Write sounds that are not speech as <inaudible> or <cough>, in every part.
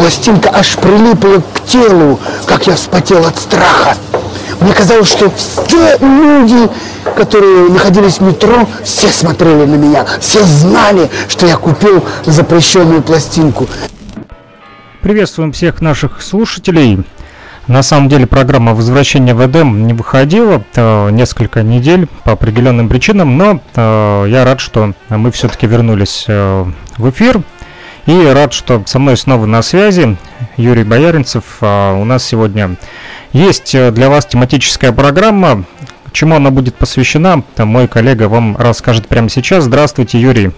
пластинка аж прилипла к телу, как я вспотел от страха. Мне казалось, что все люди, которые находились в метро, все смотрели на меня, все знали, что я купил запрещенную пластинку. Приветствуем всех наших слушателей. На самом деле программа «Возвращение в Эдем» не выходила э, несколько недель по определенным причинам, но э, я рад, что мы все-таки вернулись э, в эфир. И рад, что со мной снова на связи Юрий Бояринцев. А у нас сегодня есть э, для вас тематическая программа. Чему она будет посвящена, мой коллега вам расскажет прямо сейчас. Здравствуйте, Юрий.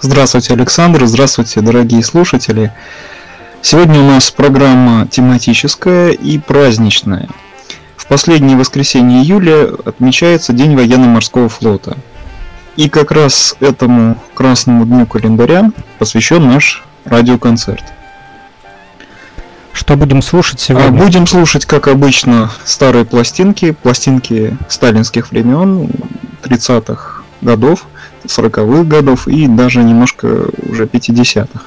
Здравствуйте, Александр. Здравствуйте, дорогие слушатели. Сегодня у нас программа тематическая и праздничная. В последнее воскресенье июля отмечается День военно-морского флота – и как раз этому красному дню календаря посвящен наш радиоконцерт. Что будем слушать сегодня? А будем слушать, как обычно, старые пластинки, пластинки сталинских времен, 30-х годов, 40-х годов и даже немножко уже 50-х.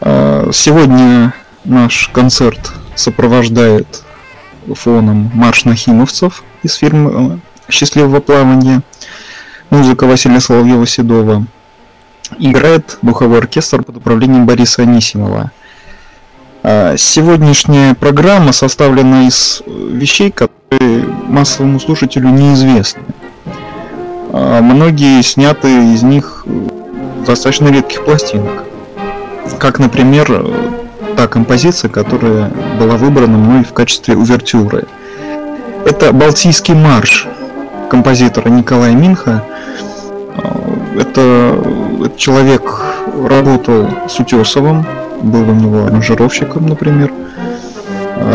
А, сегодня наш концерт сопровождает фоном марш нахимовцев из фильма «Счастливого плавания», Музыка Василия Соловьева-Седова. Играет духовой оркестр под управлением Бориса Анисимова. А, сегодняшняя программа составлена из вещей, которые массовому слушателю неизвестны. А, многие сняты из них достаточно редких пластинок. Как, например, та композиция, которая была выбрана мной в качестве увертюры. Это «Балтийский марш» композитора Николая Минха – это человек работал с Утесовым, был у него аранжировщиком, например,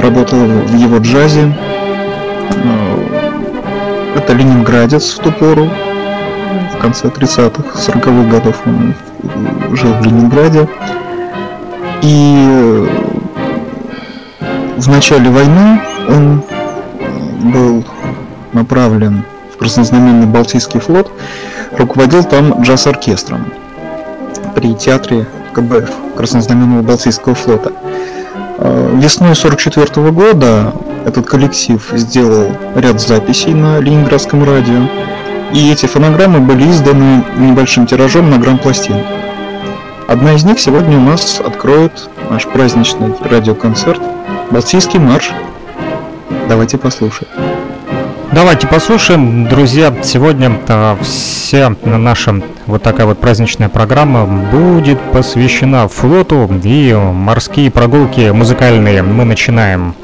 работал в его джазе. Это ленинградец в ту пору, в конце 30-х, 40-х годов он жил в Ленинграде. И в начале войны он был направлен краснознаменный Балтийский флот, руководил там джаз-оркестром при театре КБФ Краснознаменного Балтийского флота. А, весной 44 года этот коллектив сделал ряд записей на Ленинградском радио, и эти фонограммы были изданы небольшим тиражом на грамм-пластин. Одна из них сегодня у нас откроет наш праздничный радиоконцерт «Балтийский марш». Давайте послушаем. Давайте послушаем, друзья. Сегодня а, вся наша вот такая вот праздничная программа будет посвящена флоту и морские прогулки музыкальные. Мы начинаем.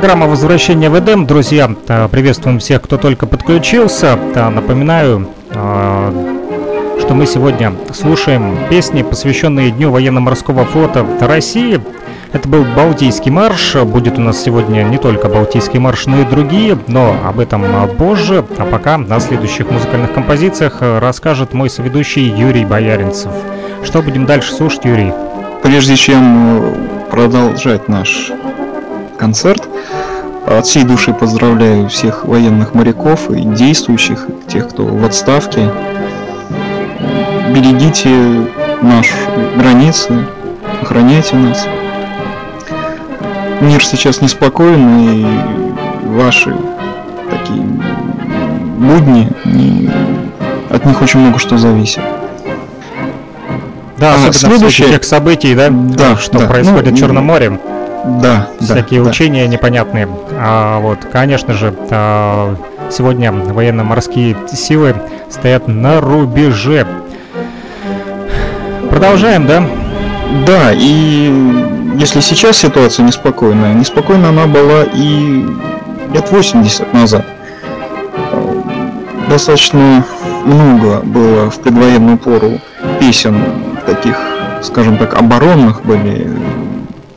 Программа «Возвращение в Эдем». Друзья, э, приветствуем всех, кто только подключился. Э, напоминаю, э, что мы сегодня слушаем песни, посвященные Дню военно-морского флота России. Это был Балтийский марш. Будет у нас сегодня не только Балтийский марш, но и другие, но об этом позже. А пока на следующих музыкальных композициях расскажет мой соведущий Юрий Бояринцев. Что будем дальше слушать, Юрий? Прежде чем продолжать наш концерт. От всей души поздравляю всех военных моряков и действующих, и тех, кто в отставке. Берегите наши границы, охраняйте нас. Мир сейчас неспокойный, и ваши такие будни, не... от них очень много что зависит. Да, а, особенно следующее... тех событий, да, да что да. происходит ну, в Черном море. Да, всякие да, учения да. непонятные. А, вот, конечно же, а, сегодня военно-морские силы стоят на рубеже. Продолжаем, да? Да, и если сейчас ситуация неспокойная, неспокойна она была и лет 80 назад. Достаточно много было в предвоенную пору песен таких, скажем так, оборонных были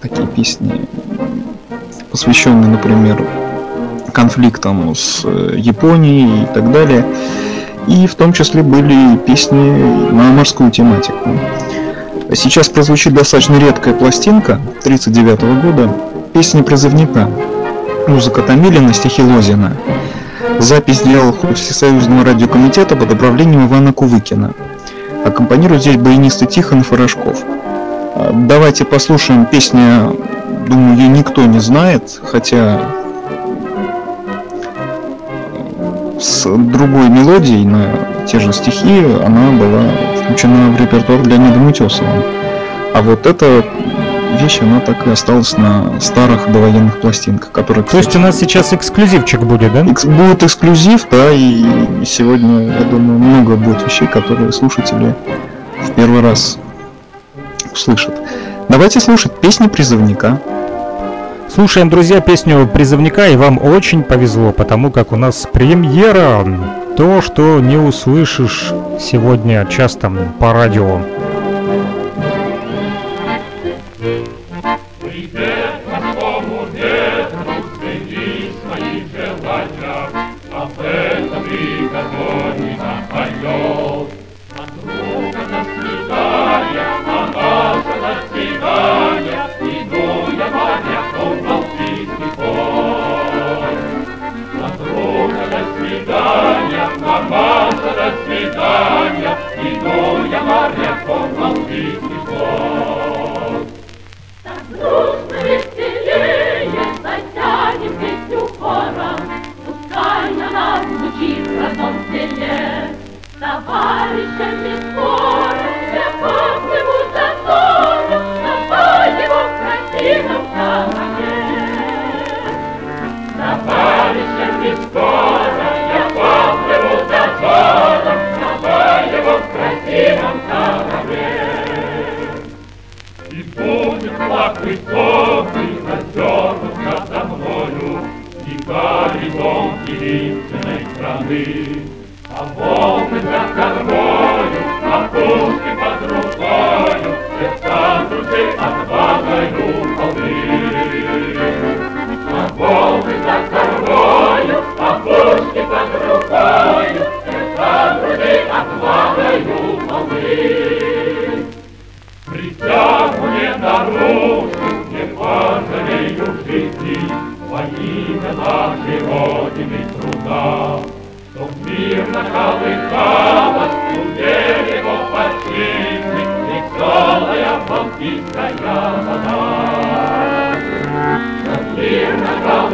такие песни, посвященные, например, конфликтам с э, Японией и так далее. И в том числе были песни на морскую тематику. Сейчас прозвучит достаточно редкая пластинка 1939 года, песни призывника, музыка Томилина, стихи Лозина. Запись сделал хор Всесоюзного радиокомитета под управлением Ивана Кувыкина. Аккомпанирует здесь баянисты Тихон Форошков. Давайте послушаем песню, думаю, ее никто не знает, хотя с другой мелодией на те же стихи она была включена в репертуар для Леонида Мутесова. А вот эта вещь, она так и осталась на старых довоенных пластинках, которые... То есть у нас сейчас эксклюзивчик будет, да? Экс будет эксклюзив, да, и сегодня, я думаю, много будет вещей, которые слушатели в первый раз услышат. Давайте слушать песни призывника. Слушаем, друзья, песню призывника, и вам очень повезло, потому как у нас премьера. То, что не услышишь сегодня часто по радио.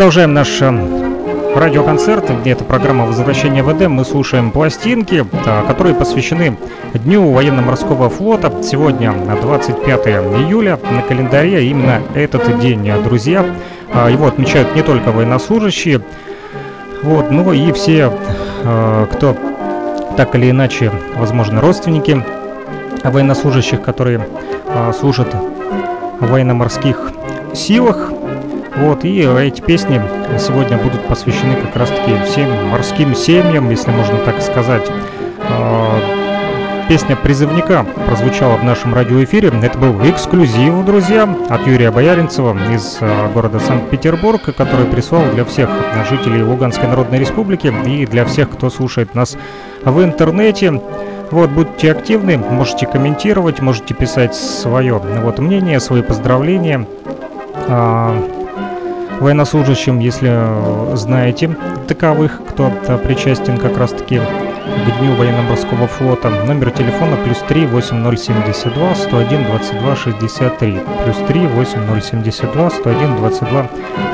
продолжаем наш э, радиоконцерт, где это программа «Возвращение в Эдем». Мы слушаем пластинки, э, которые посвящены Дню военно-морского флота. Сегодня 25 июля на календаре именно этот день, друзья. Его отмечают не только военнослужащие, вот, но и все, кто так или иначе, возможно, родственники военнослужащих, которые служат в военно-морских силах. Вот, и эти песни сегодня будут посвящены как раз-таки всем морским семьям, если можно так сказать. А, песня призывника прозвучала в нашем радиоэфире. Это был эксклюзив, друзья, от Юрия Бояринцева из а, города Санкт-Петербург, который прислал для всех жителей Луганской Народной Республики и для всех, кто слушает нас в интернете. Вот, будьте активны, можете комментировать, можете писать свое вот, мнение, свои поздравления а, военнослужащим, если знаете таковых, кто причастен как раз-таки к Дню военно-морского флота. Номер телефона плюс 3 8072 101 22 63. Плюс 3 8072 101 22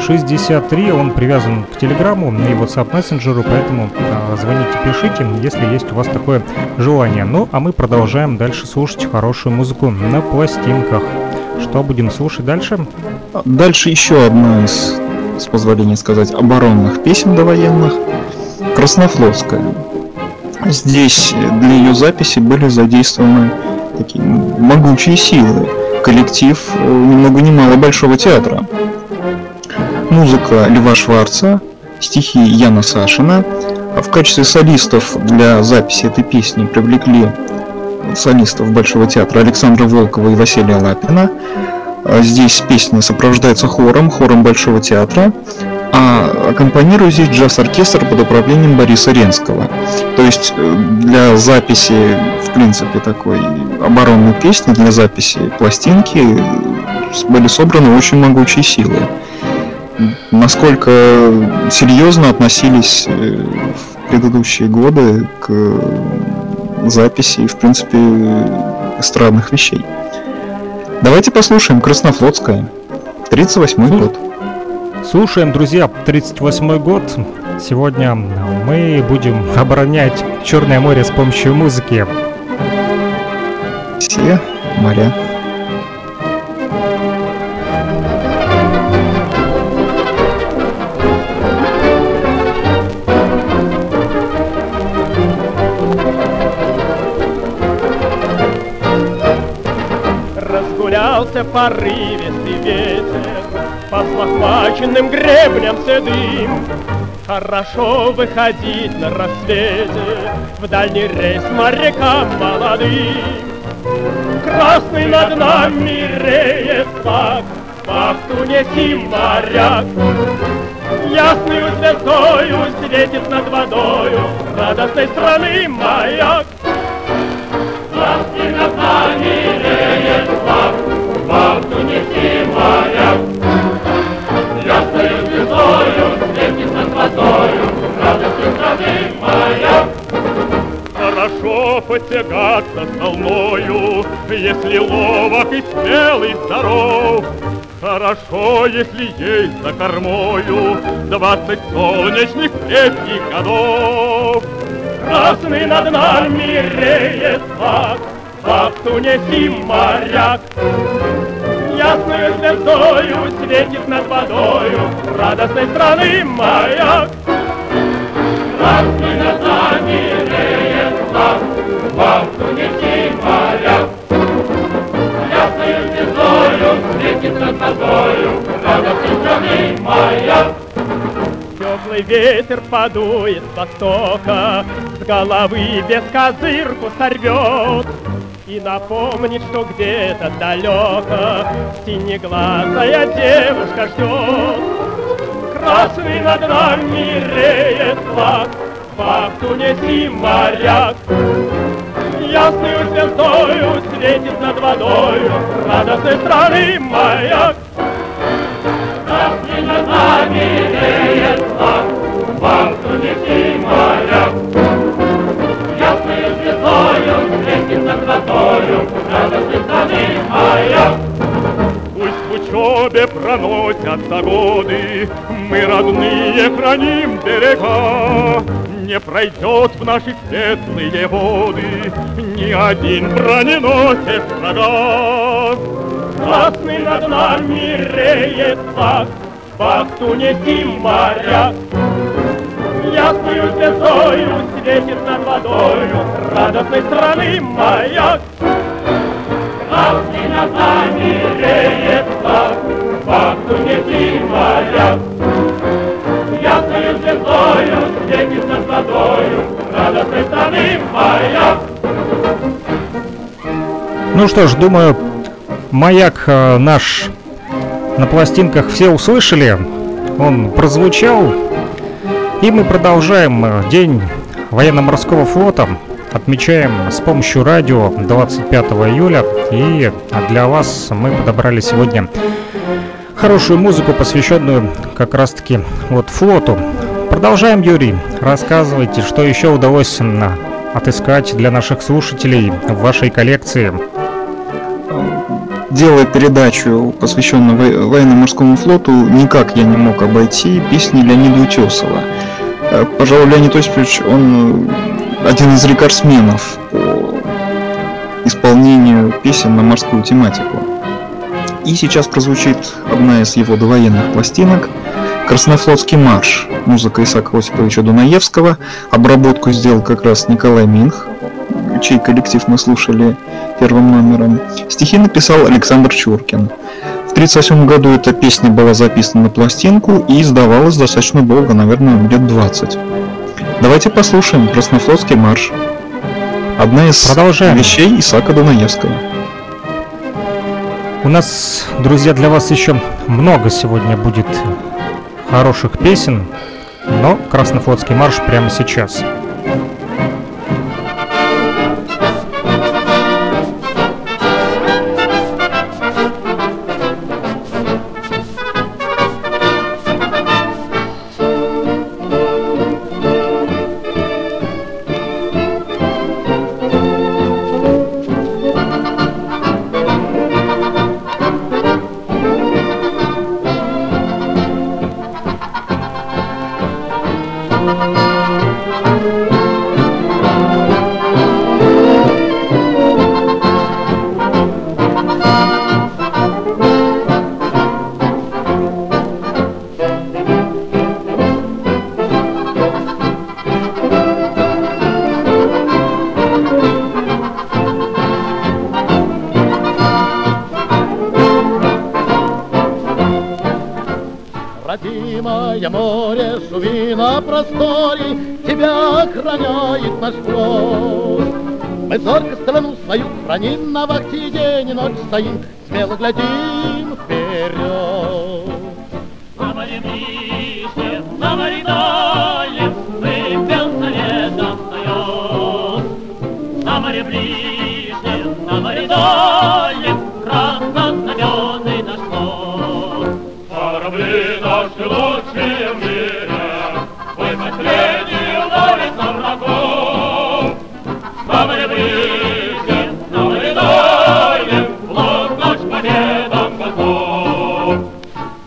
63. Он привязан к Телеграмму и WhatsApp мессенджеру, поэтому а, звоните, пишите, если есть у вас такое желание. Ну, а мы продолжаем дальше слушать хорошую музыку на пластинках. Что будем слушать дальше? Дальше еще одна из, с позволения сказать, оборонных песен довоенных. Краснофлотская. Здесь для ее записи были задействованы такие могучие силы. Коллектив э, ни много ни мало Большого театра. Музыка Льва Шварца, стихи Яна Сашина. В качестве солистов для записи этой песни привлекли солистов Большого театра Александра Волкова и Василия Лапина. А здесь песня сопровождается хором, хором Большого театра, а аккомпанирует здесь джаз-оркестр под управлением Бориса Ренского. То есть э, для записи, в принципе, такой оборонной песни, для записи пластинки были собраны очень могучие силы. Насколько серьезно относились э, в предыдущие годы к записи и, в принципе, эстрадных вещей. Давайте послушаем Краснофлотская, 38 год. Слушаем, друзья, 38 год. Сегодня мы будем оборонять Черное море с помощью музыки. Все моря. Порывистый ветер По взлохмаченным гребням седым. Хорошо выходить на рассвете В дальний рейс морякам молодым. Красный над нами реет флаг Вахту неси, моряк. Ясною звездою светит над водою Радостной страны маяк Если ловок и смелый здоров. Хорошо, если есть за кормою Двадцать солнечных крепких годов. Красный над нами реет флаг, Вахту неси, моряк. Ясною звездою светит над водою Радостной страны маяк. Красный светит над водою Радостной страны маяк. Теплый ветер подует с востока, С головы без козырку сорвет, И напомнит, что где-то далеко Синеглазая девушка ждет. Красный над нами реет флаг, Вахту неси, моряк. Ясною звездою светит над водою Радостной страны маяк. Красный над нами реет флаг, Вахту неси, моряк. Ясною звездою светит над водою Радостной страны маяк. Пусть в учебе проносятся годы мы родные храним берега. Не пройдет в наши светлые воды ни один броненосец врага. Красный над нами реет флаг, Вахту несим моряк. Ясною звездою светит над водою Радостной страны маяк. Красный над нами реет флаг, Вахту несим моряк. Ясною звездою светит над водою Радостной страны маяк. Ну что ж, думаю, маяк э, наш на пластинках все услышали. Он прозвучал. И мы продолжаем э, День военно-морского флота. Отмечаем с помощью радио 25 июля. И для вас мы подобрали сегодня хорошую музыку, посвященную как раз-таки вот флоту. Продолжаем, Юрий. Рассказывайте, что еще удалось отыскать для наших слушателей в вашей коллекции делая передачу, посвященную военно-морскому флоту, никак я не мог обойти песни Леонида Утесова. Э, пожалуй, Леонид Осипович, он один из рекордсменов по исполнению песен на морскую тематику. И сейчас прозвучит одна из его довоенных пластинок «Краснофлотский марш», музыка Исаака Осиповича Дунаевского, обработку сделал как раз Николай Минх, чей коллектив мы слушали первым номером. Стихи написал Александр Чуркин. В 1938 году эта песня была записана на пластинку и издавалась достаточно долго, наверное, лет 20. Давайте послушаем «Краснофлотский марш». Одна из Продолжаем. вещей Исаака Дунаевского. У нас, друзья, для вас еще много сегодня будет хороших песен, но Краснофлотский марш прямо сейчас. На вахте день и ночь стоим, Смело глядим вперед. На море ближнем, на море дальнем Выпел зарезом встает. На море ближнем, на море дальнем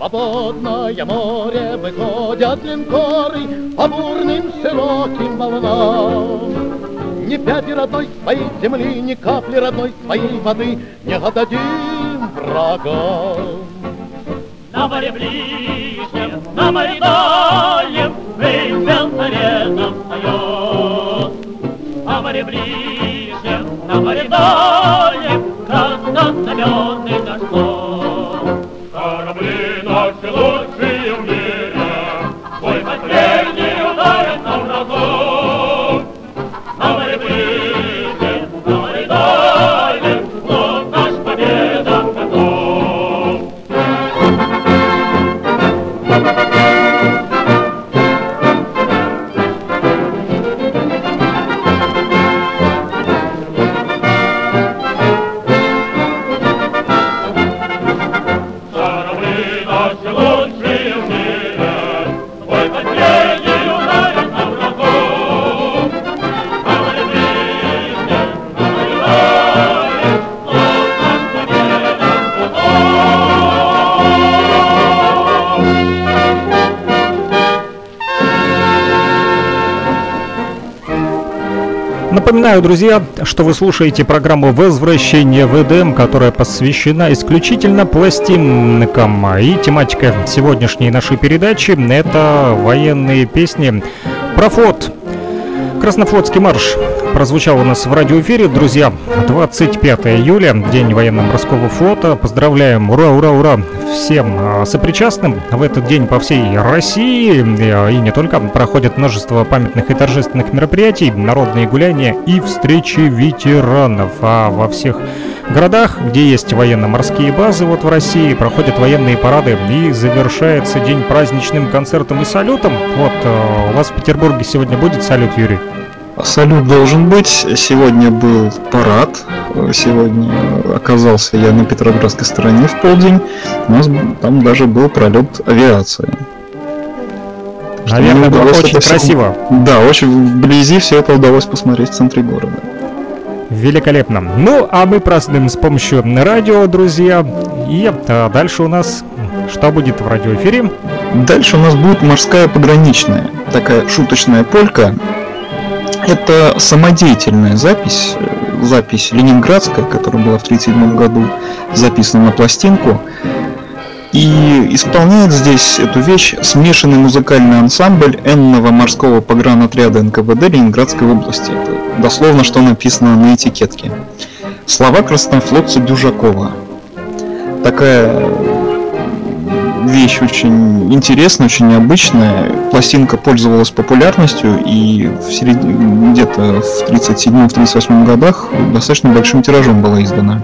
Свободное море выходят линкоры По бурным широким волнам. Ни пяти родной своей земли, ни капли родной своей воды Не отдадим врагам. На море ближнем, на море дальнем Выпел зарезом встает. На море ближнем, на море дальнем Краснознаменный наш флот. Напоминаю, друзья, что вы слушаете программу «Возвращение в Эдем», которая посвящена исключительно пластинкам. И тематика сегодняшней нашей передачи – это военные песни про флот. Краснофлотский марш прозвучал у нас в радиоэфире. Друзья, 25 июля, День военно-морского флота. Поздравляем, ура, ура, ура всем сопричастным. В этот день по всей России и не только проходят множество памятных и торжественных мероприятий, народные гуляния и встречи ветеранов. А во всех городах, где есть военно-морские базы, вот в России проходят военные парады и завершается день праздничным концертом и салютом. Вот а, у вас в Петербурге сегодня будет салют, Юрий? Салют должен быть. Сегодня был парад. Сегодня оказался я на Петроградской стороне в полдень. У нас там даже был пролет авиации. Наверное, было очень красиво. Все... Да, очень вблизи все это удалось посмотреть в центре города. Великолепно. Ну, а мы празднуем с помощью радио, друзья. И а, дальше у нас что будет в радиоэфире? Дальше у нас будет морская пограничная. Такая шуточная полька это самодеятельная запись, э, запись ленинградская, которая была в 1937 году записана на пластинку. И исполняет здесь эту вещь смешанный музыкальный ансамбль Энного морского погранотряда НКВД Ленинградской области. Это дословно, что написано на этикетке. Слова краснофлотца Дюжакова. Такая вещь очень интересная, очень необычная. Пластинка пользовалась популярностью и в середине, где-то в 37-38 годах достаточно большим тиражом была издана.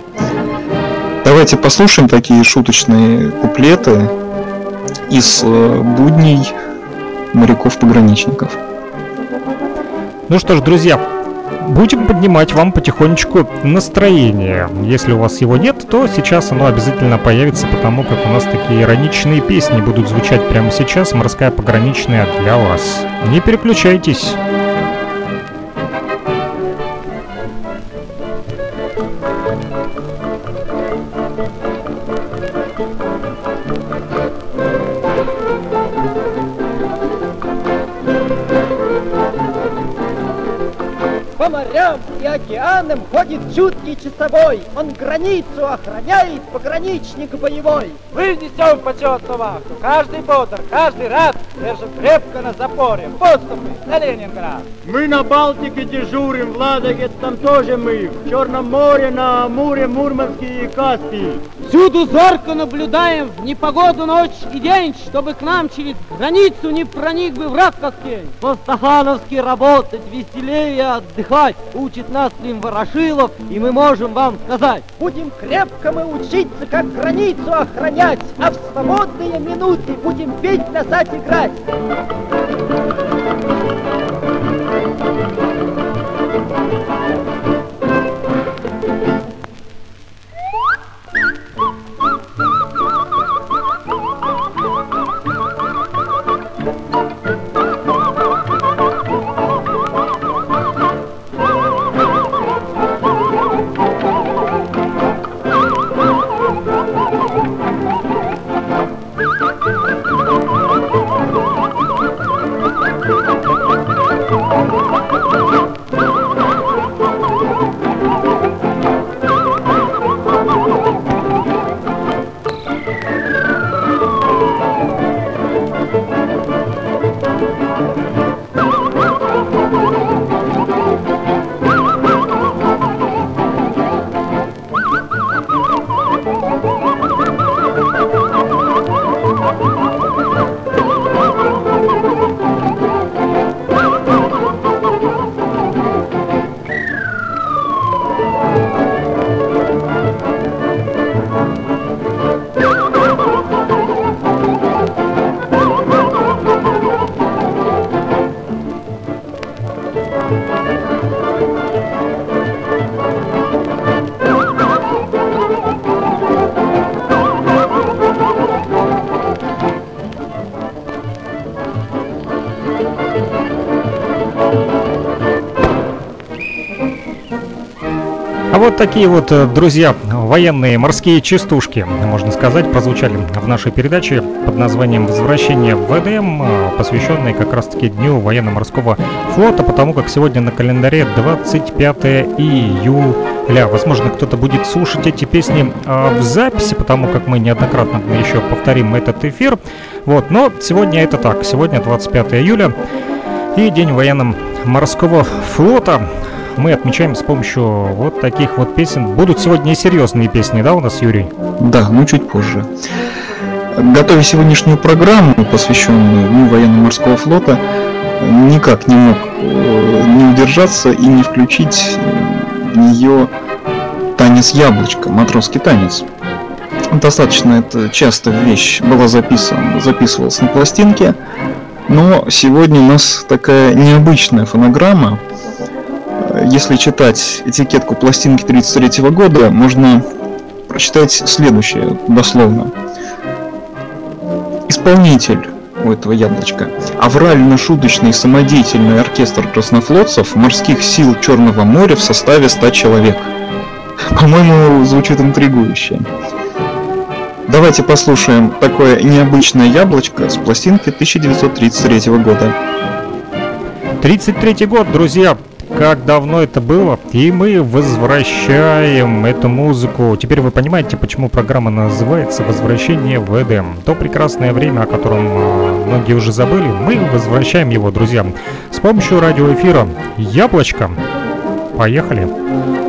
Давайте послушаем такие шуточные куплеты из э, будней моряков-пограничников. Ну что ж, друзья, будем поднимать вам потихонечку настроение. Если у вас его нет, то сейчас оно обязательно появится, потому как у нас такие ироничные песни будут звучать прямо сейчас. Морская пограничная для вас. Не переключайтесь. Океаном ходит чуткий часовой, Он границу охраняет, пограничник боевой. Мы несем почетную вахту, каждый бодр, каждый рад Держим крепко на запоре, подступы на Ленинград. Мы на Балтике дежурим, в Ладоге там тоже мы, В Черном море, на Амуре, Мурманске и Каспии. Всюду зорко наблюдаем в непогоду ночь и день, Чтобы к нам через границу не проник бы враг как тень. По-стахановски работать, веселее отдыхать, Учит нас Клим Ворошилов, и мы можем вам сказать. Будем крепко мы учиться, как границу охранять, А в свободные минуты будем петь, плясать, играть. Вот такие вот, э, друзья, военные морские частушки, можно сказать, прозвучали в нашей передаче под названием «Возвращение в ВДМ», э, посвященной как раз-таки Дню военно-морского флота, потому как сегодня на календаре 25 июля. Возможно, кто-то будет слушать эти песни э, в записи, потому как мы неоднократно еще повторим этот эфир. Вот, но сегодня это так, сегодня 25 июля и День военно-морского флота мы отмечаем с помощью вот таких вот песен. Будут сегодня и серьезные песни, да, у нас, Юрий? Да, но чуть позже. Готовя сегодняшнюю программу, посвященную Дню военно-морского флота, никак не мог э, не удержаться и не включить ее танец яблочко, матросский танец. Достаточно это частая вещь была записана, записывалась на пластинке, но сегодня у нас такая необычная фонограмма, если читать этикетку пластинки 33 года, можно прочитать следующее, дословно. Исполнитель у этого яблочка. Аврально-шуточный самодеятельный оркестр краснофлотцев морских сил Черного моря в составе 100 человек. По-моему, звучит интригующе. Давайте послушаем такое необычное яблочко с пластинки 1933 года. 33 год, друзья, как давно это было, и мы возвращаем эту музыку. Теперь вы понимаете, почему программа называется «Возвращение в Эдем». То прекрасное время, о котором а, многие уже забыли, мы возвращаем его, друзья, с помощью радиоэфира «Яблочко». Поехали! Поехали!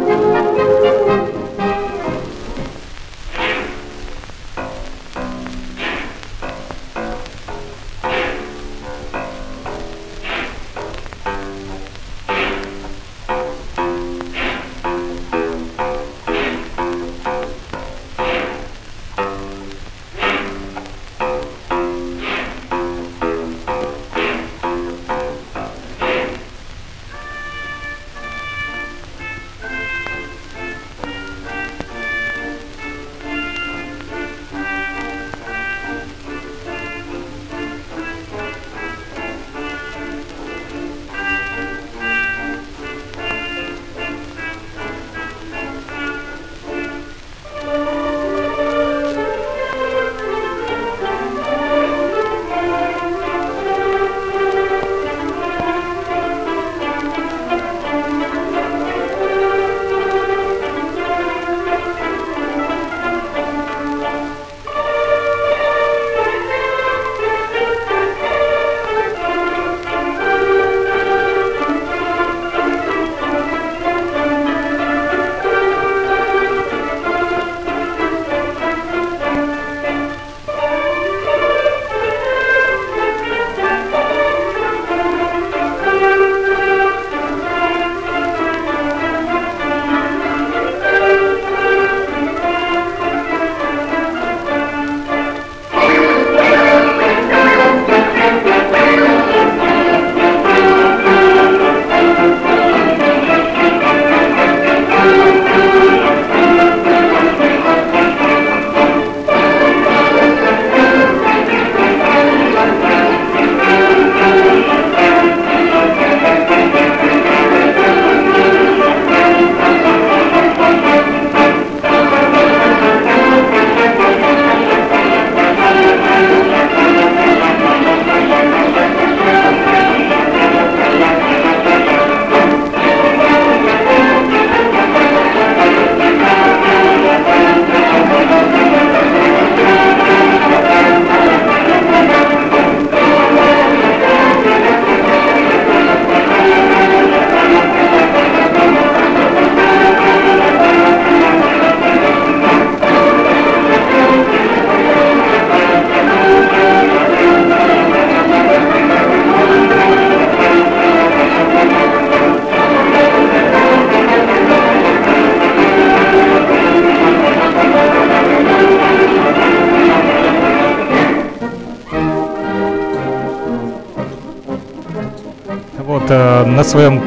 На своем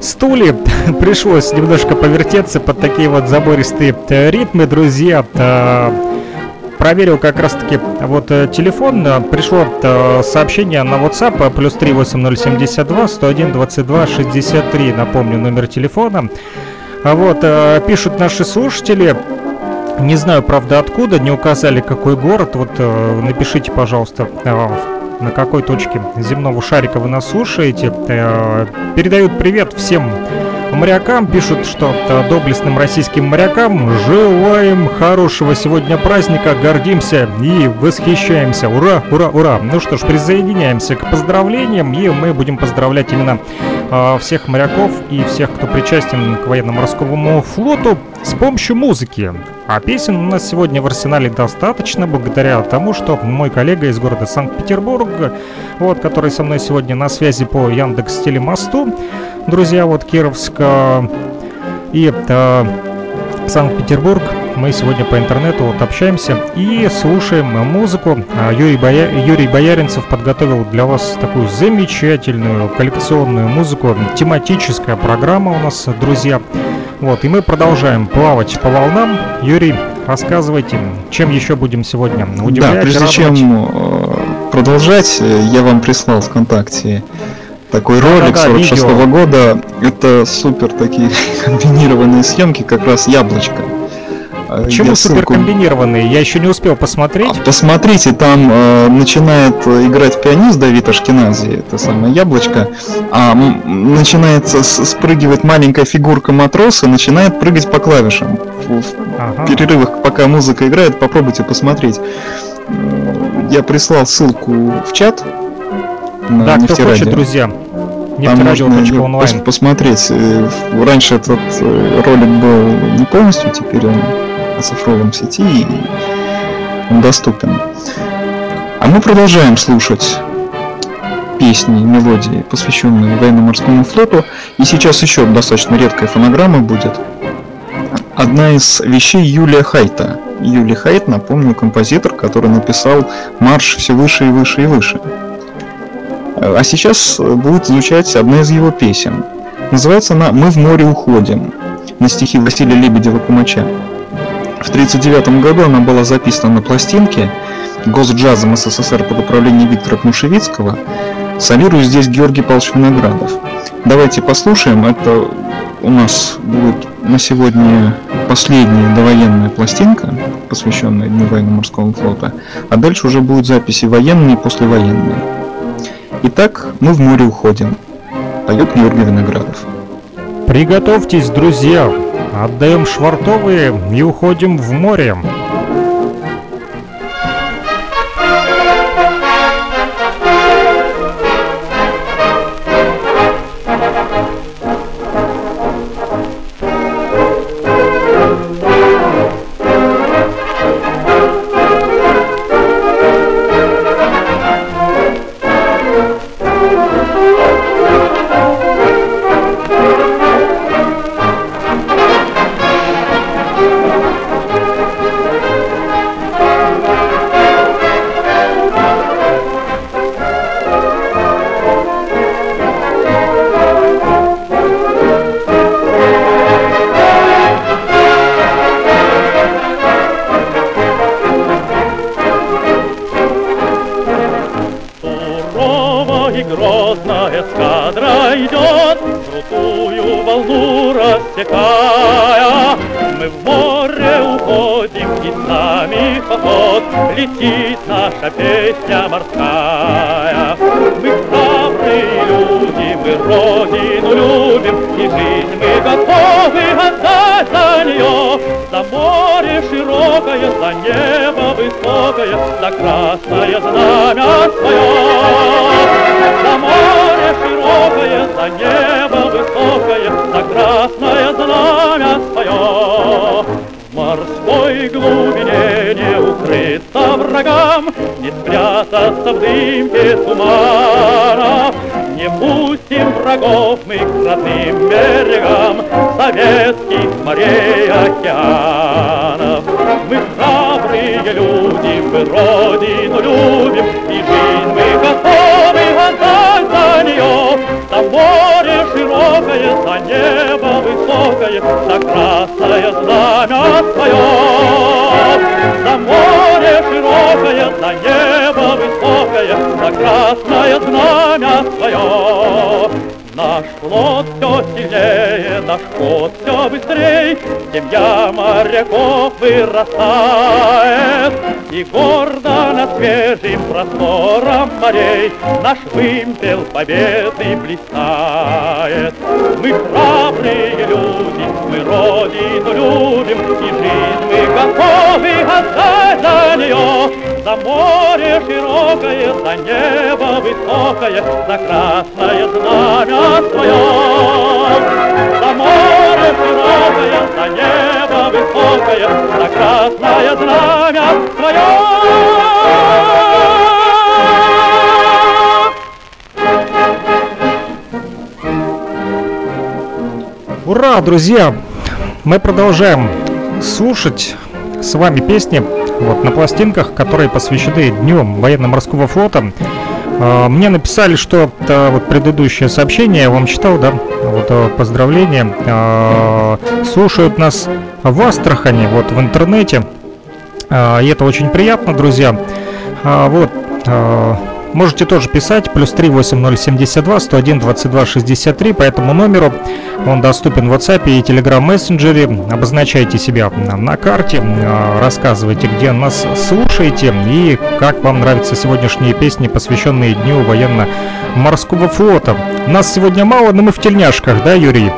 стуле <laughs> пришлось немножко повертеться под такие вот забористые э, ритмы, друзья. Э, проверил как раз таки вот э, телефон, пришло сообщение на WhatsApp плюс 38072 101 22 63, напомню номер телефона. А вот, пишут наши слушатели, не знаю, правда, откуда, не указали, какой город. Вот напишите, пожалуйста, э, на какой точке земного шарика вы нас слушаете. Э, передают привет всем морякам, пишут, что э, доблестным российским морякам желаем хорошего сегодня праздника, гордимся и восхищаемся. Ура, ура, ура! Ну что ж, присоединяемся к поздравлениям, и мы будем поздравлять именно э, всех моряков и всех, кто причастен к военно-морскому флоту с помощью музыки. А песен у нас сегодня в арсенале достаточно, благодаря тому, что мой коллега из города Санкт-Петербург, вот, который со мной сегодня на связи по Яндекс Телемосту, друзья, вот Кировск э, и это Санкт-Петербург. Мы сегодня по интернету вот общаемся и слушаем музыку. А Юрий, Боя... Юрий Бояринцев подготовил для вас такую замечательную коллекционную музыку. Тематическая программа у нас, друзья. Вот, и мы продолжаем плавать по волнам. Юрий, рассказывайте, чем еще будем сегодня удивлять, Да, прежде радовать? чем э, продолжать, э, я вам прислал ВКонтакте такой ролик Да-да-да, 46 видео. года. Это супер такие <laughs> комбинированные съемки, как раз яблочко. Э, Почему я супер ссылку- комбинированные? Я еще не успел посмотреть. А Посмотрите, там э, начинает э, играть пианист Давид Ашкенази, это самое яблочко, а с- спрыгивать маленькая фигурка матроса, начинает прыгать по клавишам. В, в Ага. перерывах, пока музыка играет, попробуйте посмотреть. Я прислал ссылку в чат на Да, кто хочет, друзья. Там можно пос- посмотреть. Э, Раньше этот э, ролик был не полностью, теперь он оцифрован в сети и он доступен. А мы продолжаем слушать песни, мелодии, посвященные военно-морскому флоту. И сейчас еще достаточно редкая фонограмма будет. Одна из вещей Юлия Хайта. Юлия Хайт, напомню, композитор, который написал марш все выше и выше и выше. А сейчас будет звучать одна из его песен. Называется она «Мы в море уходим» на стихи Василия Лебедева-Кумача. В 1939 году она была записана на пластинке Госджазом СССР под управлением Виктора Кнушевицкого. Солирует здесь Георгий Павлович Виноградов. Давайте послушаем. Это у нас будет на сегодня последняя довоенная пластинка, посвященная Дню военно-морского флота. А дальше уже будут записи военные и послевоенные. Итак, мы в море уходим. Поет Георгий Виноградов. Приготовьтесь, друзья. Отдаем швартовые и уходим в море. Рассекая. Мы в море уходим, и с нами хохот, Летит наша песня морская. Мы храбрые люди, мы родину любим, И жизнь мы готовы отдать за нее. За море широкое, за небо высокое, За красное знамя свое. За море широкое, за небо высокое, В морской глубине не укрыться врагам, Не спрятаться в дымке тумана. Не пустим врагов мы к родным берегам Советских морей океанов. Мы храбрые люди, мы родину любим, И жизнь мы готовы отдать за нее. За море широкое, за небо высокое, За красное знамя свое. За море широкое, за небо высокое, За красное знамя свое. Наш флот все сильнее наш ход все быстрей, семья моряков вырастает, и гордо над свежим простором морей наш вымпел победы блистает. Мы храбрые люди, мы родину любим, и жизнь мы готовы отдать за нее, за море широкое, за небо высокое, за красное знамя свое. За море широкое, за небо высокое, за красное знамя Ура, друзья! Мы продолжаем слушать с вами песни вот, на пластинках, которые посвящены Дню военно-морского флота. А, Мне написали, что вот предыдущее сообщение, я вам читал, да, вот э, поздравления. А, Слушают нас в Астрахани, вот в интернете. А, И это очень приятно, друзья. А, Вот, а, Можете тоже писать, плюс 3 8072 101 22 63 по этому номеру. Он доступен в WhatsApp и Telegram мессенджере. Обозначайте себя на карте, а, рассказывайте, где нас слушаете и как вам нравятся сегодняшние песни, посвященные Дню военно-морского флота. Нас сегодня мало, но мы в тельняшках, да, Юрий?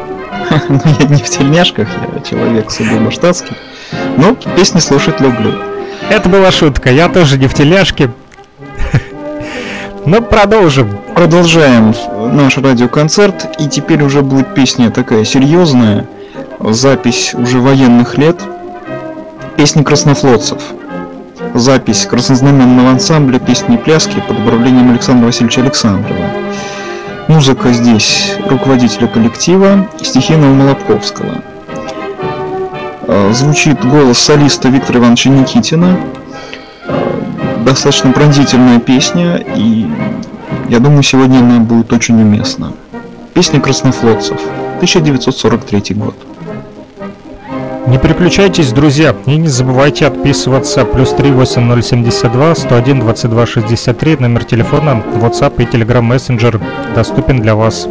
<laughs> Ну, я не в тельняшках, я человек сугубо штатский. Но песни слушать люблю. Это была шутка, я тоже не в тельняшке. Ну, продолжим. Продолжаем наш радиоконцерт. И теперь уже будет песня такая серьезная. Запись уже военных лет. Песни краснофлотцев. Запись краснознаменного ансамбля песни пляски под управлением Александра Васильевича Александрова. Музыка здесь руководителя коллектива стихийного Молотковского. Э, Звучит голос солиста Виктора Ивановича Никитина. Достаточно пронзительная песня, и я думаю, сегодня она будет очень уместна. Песня краснофлотцев, 1943 год. Не переключайтесь, друзья, и не забывайте отписываться. Плюс 38072 101 22 63. Номер телефона, WhatsApp и Telegram Messenger доступен для вас.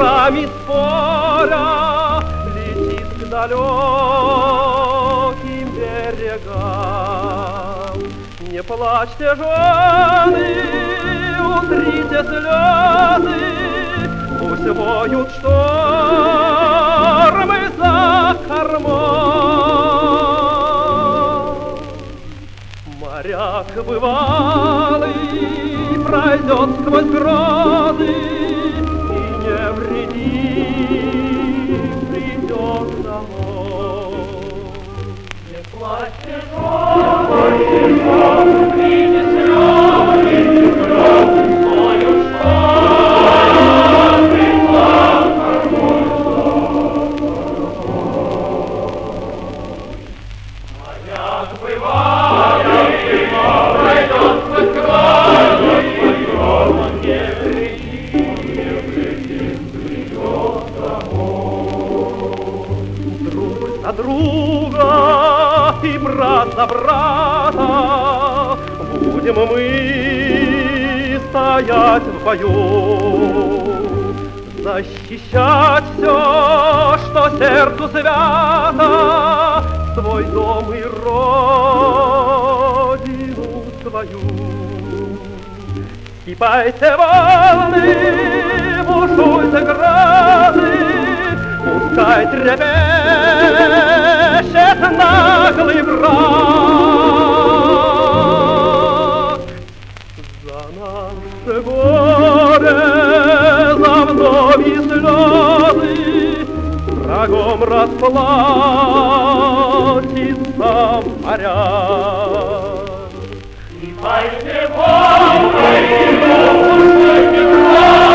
Ветрами споря летит к далеким берегам. Не плачьте, жены, утрите слезы, Пусть воют штормы за кормой. Моряк бывалый пройдет сквозь грозы придет домой. Не плачьте, жены, утрите слезы, Воют За друга и брат за брата будем мы стоять в бою, защищать все, что сердцу свято, свой дом и родину свою. Скипайте волны, бушуйте грозы, пускай трепещет наглый враг. За наше горе, за вновь и слезы, Врагом расплатится моряк. И пойте волны, пускайте грозы,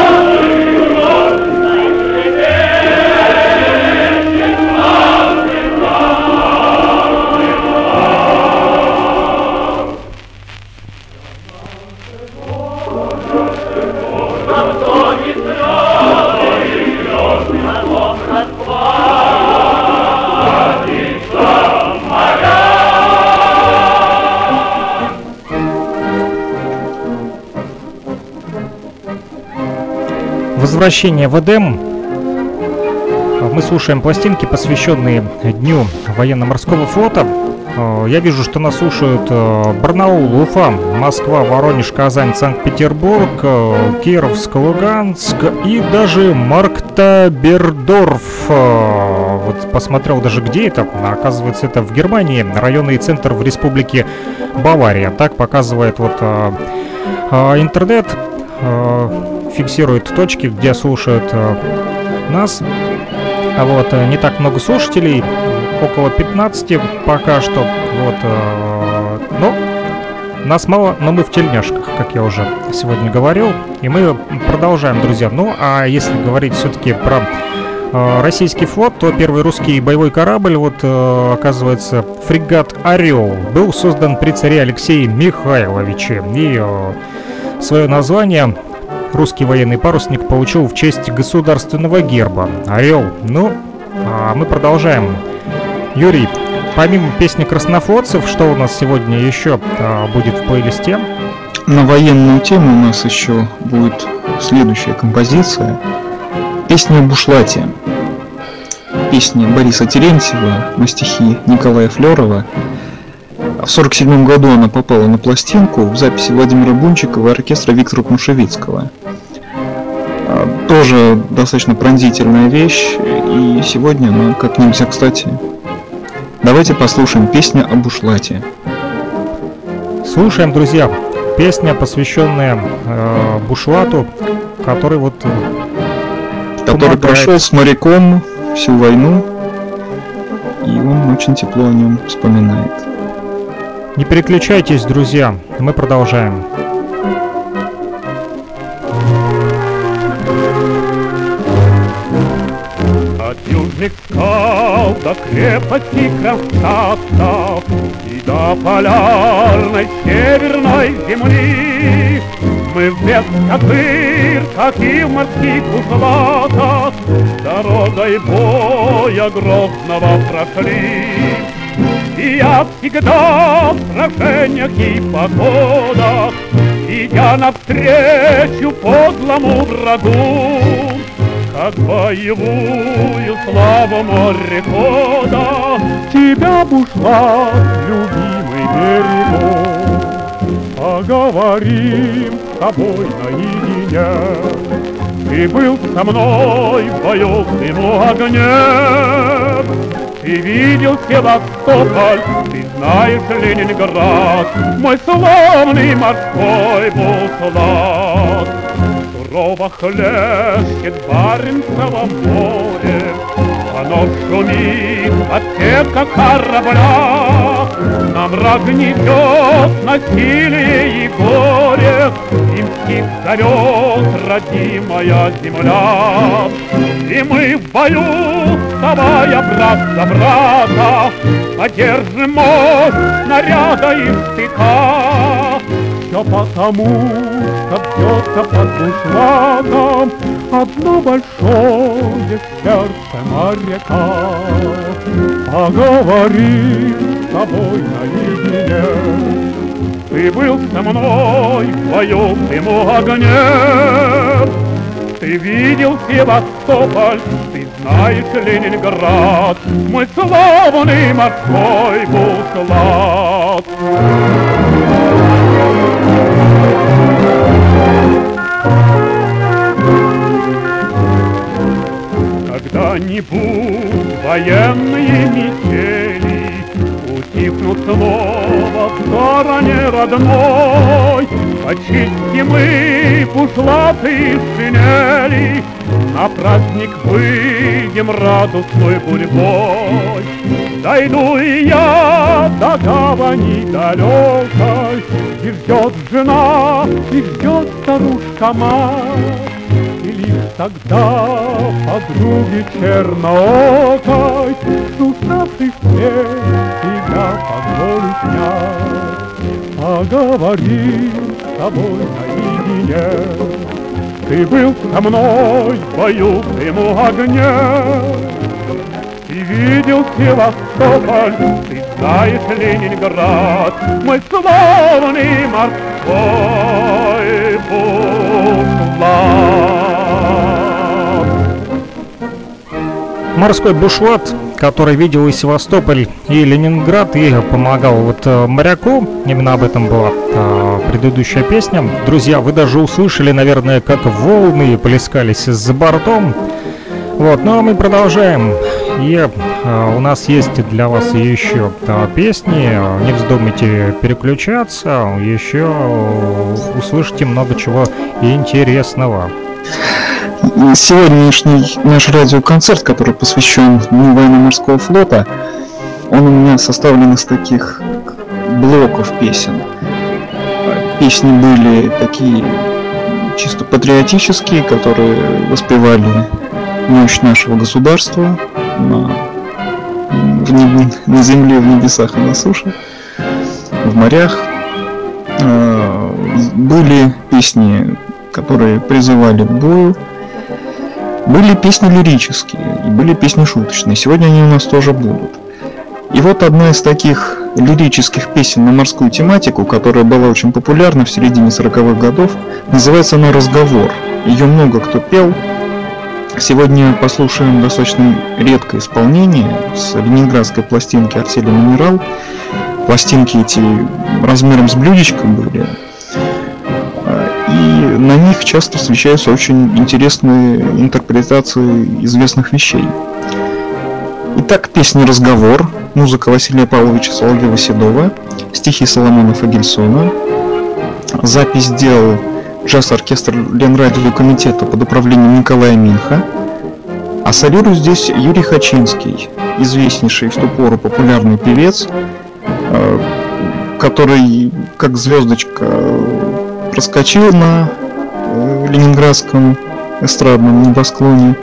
Возвращение в Эдем. Мы слушаем пластинки, посвященные Дню военно-морского флота. Э, Я вижу, что нас слушают э, Барнаул, Уфа, Москва, Воронеж, Казань, Санкт-Петербург, э, Кировск, Луганск и даже Марктабердорф. Вот посмотрел даже где это. Оказывается, это в Германии, районный центр в республике Бавария. Так показывает вот интернет. Фиксирует точки, где слушают э, нас. А вот э, не так много слушателей, около 15 пока что. Вот, э, ну, нас мало, но мы в тельняшках, как я уже сегодня говорил. И мы продолжаем, друзья. Ну, а если говорить все-таки про э, российский флот, то первый русский боевой корабль, вот, э, оказывается, фрегат «Орел», был создан при царе Алексее Михайловиче. И э, свое название русский военный парусник получил в честь государственного герба «Орел». Ну, а мы продолжаем. Юрий, помимо песни краснофлотцев, что у нас сегодня еще а, будет в плейлисте? На военную тему у нас еще будет следующая композиция. Песня о Бушлате. Песня Бориса Терентьева на стихи Николая Флерова. В 1947 году она попала на пластинку в записи Владимира Бунчикова и оркестра Виктора Кнушевицкого. А, Тоже достаточно пронзительная вещь, и сегодня она как нельзя кстати. Давайте послушаем песню об Бушлате. Слушаем, друзья, песня, посвященная э, Бушлату, который вот... э, который помогает. прошел с моряком всю войну, и он очень тепло о нем вспоминает. Не переключайтесь, друзья, мы продолжаем. От южных скал до крепости Кронштадтов И до полярной северной земли Мы без копыр, как и в морских узлатах Дорогой боя грозного прошли я всегда в сражениях и походах Идя навстречу подлому врагу. Как боевую славу морехода Тебя бушла, любимый берегу. Поговорим с тобой наедине. Ты был со мной в дыму огне Ты видел Севастополь, ты знаешь Ленинград Мой славный морской буслат Сурово хлещет Баренцево море, Оно шумит от тех корабля. Нам враг несет насилие и горе, И мстит зовет родимая земля. И мы в бою, вставая брат за брата, Поддержим мощь снаряда и штыка. Все потому, что бьется под бушлатом Одно большое сердце моряка. Поговорим с тобой наедине. Ты был со мной в в дыму огне. Ты видел Севастополь, ты знаешь Ленинград, Мой славный морской буслат. Когда-нибудь военные метели Снова в стороне родной. Почистим мы бушлаты шинели. На праздник выйдем радостной гурьбой Дойду и я до гавани далекой. И ждет жена, и ждет старушка-мать и лишь тогда подруги черноокой. С уставших плеч тебя позволю снять Поговорим с тобой мне. Ты был со мной в бою в дыму огня, Ты видел Севастополь, ты знаешь Ленинград, Мой славный морской бушлат. Морской бушлат, который видел и Севастополь, и Ленинград, и помогал вот э, моряку. Именно об этом была э, предыдущая песня. Друзья, вы даже услышали, наверное, как волны плескались за бортом. Вот, ну а мы продолжаем. И э, у нас есть для вас еще э, песни. Не вздумайте переключаться. Еще э, услышите много чего интересного. Сегодняшний наш радиоконцерт, который посвящен Дню военно-морского флота, он у меня составлен из таких блоков песен. Песни были такие чисто патриотические, которые воспевали мощь нашего государства на, в на земле, в небесах и на суше, в морях. А, были песни, которые призывали к бою, были песни лирические и были песни шуточные. Сегодня они у нас тоже будут. И вот одна из таких лирических песен на морскую тематику, которая была очень популярна в середине 40-х годов, называется она «Разговор». Ее много кто пел. Сегодня послушаем достаточно редкое исполнение с ленинградской пластинки «Артели Минерал». Пластинки эти размером с блюдечком были, на них часто встречаются очень интересные интерпретации известных вещей. Итак, песня «Разговор», музыка Василия Павловича Соловьева-Седова, стихи Соломона Фагельсона. Запись сделал джаз-оркестр Ленрадио комитета под управлением Николая Минха. А солирует здесь Юрий Хачинский, известнейший в ту пору популярный певец, э, который как звездочка проскочил на э, ленинградском эстрадном небосклоне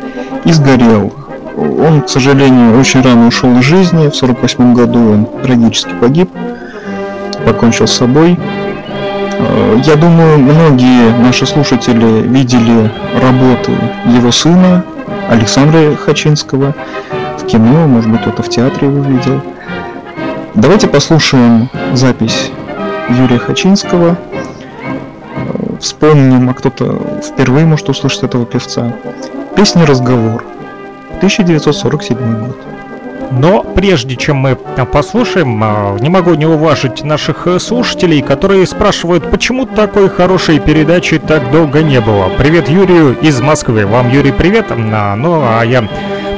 и сгорел. Он, к сожалению, очень рано ушел из жизни. В 48 году он трагически погиб, покончил с собой. Э, я думаю, многие наши слушатели видели работы его сына Александра Хачинского в кино, может быть, кто-то в театре его видел. Давайте послушаем запись Юрия Хачинского вспомним, а кто-то впервые может услышать этого певца. Песня «Разговор», 1947 год. Но прежде чем мы послушаем, а, не могу не уважить наших э, слушателей, которые спрашивают, почему такой хорошей передачи так долго не было. Привет Юрию из Москвы. Вам, Юрий, привет. А, ну, а я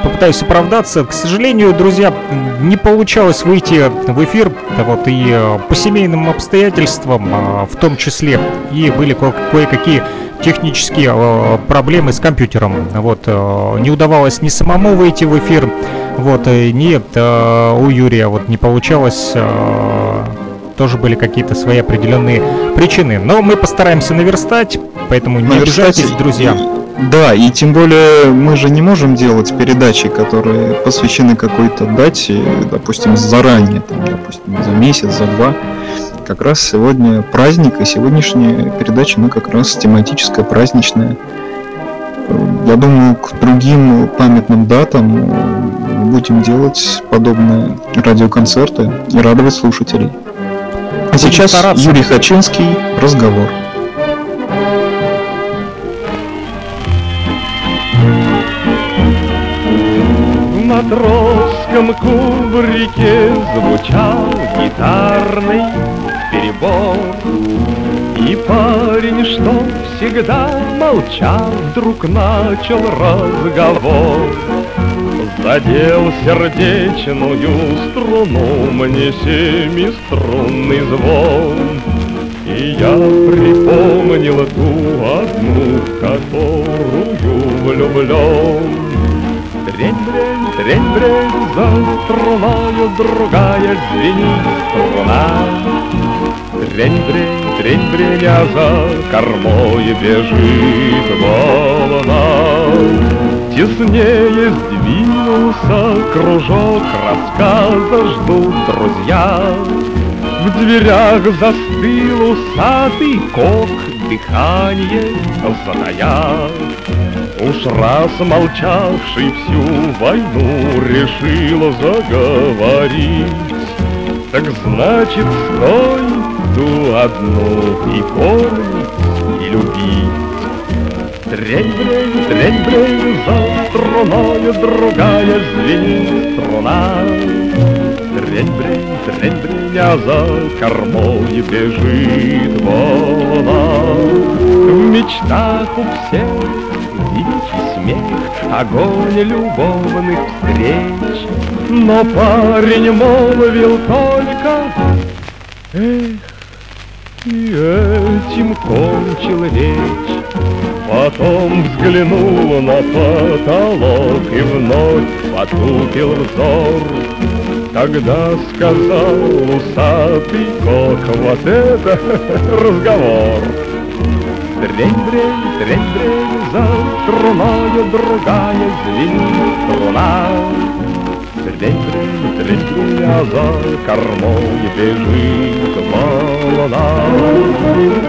попытаюсь оправдаться. К сожалению, друзья, не получалось выйти в эфир, вот, и э, по семейным обстоятельствам а, в том числе, и были ко- кое-какие технические э, проблемы с компьютером. Вот, э, не удавалось ни самому выйти в эфир, вот, ни у Юрия вот не получалось тоже были какие-то свои определенные причины. Но мы постараемся наверстать, поэтому не обижайтесь, друзья. Да, и тем более мы же не можем делать передачи, которые посвящены какой-то дате, допустим, заранее, там, допустим, за месяц, за два. Как раз сегодня праздник, и сегодняшняя передача, ну, как раз тематическая, праздничная. Я думаю, к другим памятным датам будем делать подобные радиоконцерты и радовать слушателей. А сейчас Юрий Хачинский «Разговор». матросском кубрике звучал гитарный перебор. И парень, что всегда молчал, вдруг начал разговор. Задел сердечную струну мне семиструнный звон. И я припомнил ту одну, которую влюблен. Трень-брень, трень-брень, за струною другая звенит струна. Трень-брень, трень-брень, а за кормой бежит волна. Теснее сдвинулся кружок, рассказа ждут друзья. В дверях застыл усатый кок, дыхание затая. Уж раз молчавший всю войну решил заговорить, Так значит стой ту одну и помнить, и любить. Трень-брень, трень-брень, за струною другая звенит струна. Трень-брень, трень-брень, а за кормой бежит волна. В мечтах у всех дичь смех, огонь любовных встреч. Но парень молвил только, эх, и этим кончил речь. Потом взглянул на потолок и вновь потупил взор. Тогда сказал усатый кок, вот это <laughs> разговор. Трень-брень, трень-брень, за струною другая звенит струна. Трень-трень, трень-трень, а за кормой бежит волна.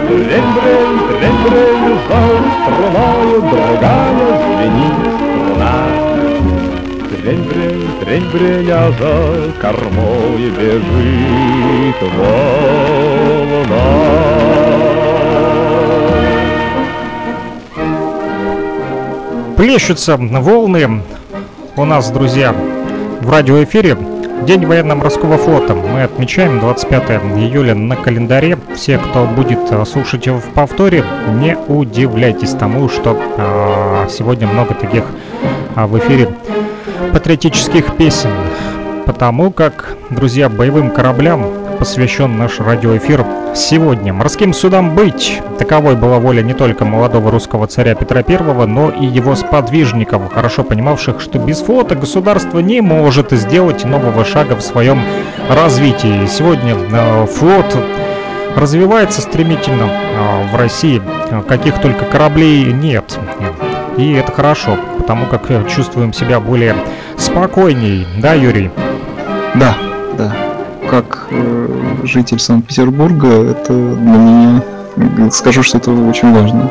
Трень-брень, трень-брень, за струною другая звенит струна. Трень-брень, трень-брень, а за кормой бежит волна. Плещутся волны у нас, друзья, в радиоэфире. День военно-морского флота. Мы отмечаем 25 июля на календаре. Все, кто будет э, слушать его в повторе, не удивляйтесь тому, что э, сегодня много таких э, в эфире патриотических песен. Потому как, друзья, боевым кораблям посвящен наш радиоэфир сегодня. Морским судам быть! Таковой была воля не только молодого русского царя Петра I, но и его сподвижников, хорошо понимавших, что без флота государство не может сделать нового шага в своем развитии. Сегодня э, флот развивается стремительно э, в России. Каких только кораблей нет. И это хорошо, потому как чувствуем себя более спокойней. Да, Юрий? Да, да как э, житель Санкт-Петербурга, это для меня, скажу, что это очень важно.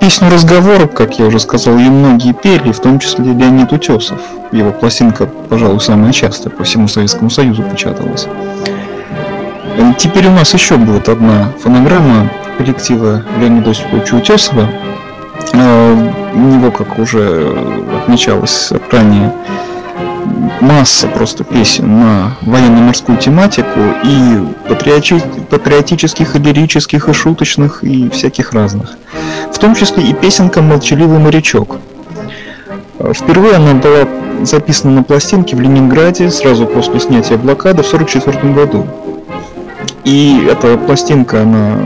Песню «Разговор», как я уже сказал, ее многие пели, в том числе Леонид Утесов. Его пластинка, пожалуй, самая частая по всему Советскому Союзу печаталась. Теперь у нас еще будет одна фонограмма коллектива Леонида Осиповича Утесова. У него, как уже отмечалось ранее, масса просто песен на военно-морскую тематику и патриоти патриотических, и лирических, и шуточных, и всяких разных. В том числе и песенка «Молчаливый морячок». Впервые она была записана на пластинке в Ленинграде сразу после снятия блокады в 1944 году. И эта пластинка, она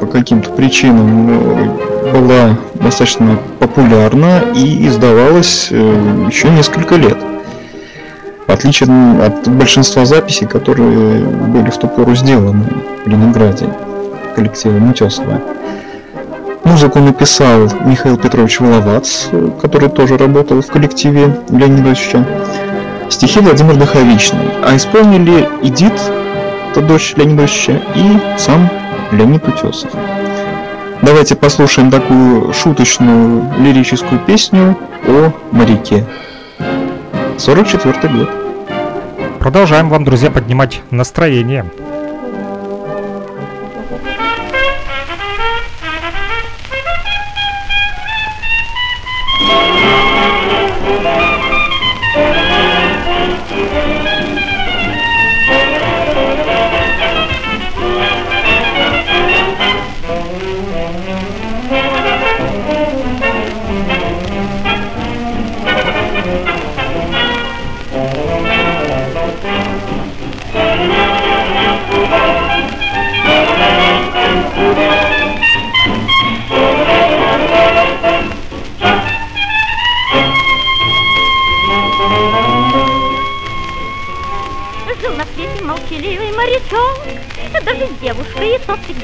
по каким-то причинам была достаточно популярна и издавалась еще несколько лет в отличие от большинства записей, которые были в ту пору сделаны в Ленинграде коллективом Утесова. Музыку написал Михаил Петрович Воловац, который тоже работал в коллективе Леонида Ильича. Стихи Владимир Духовичный. А исполнили Эдит, это дочь Леонида Ильича, и сам Леонид Утесов. Давайте послушаем такую шуточную лирическую песню о моряке. 44 год. Продолжаем вам, друзья, поднимать настроение. даже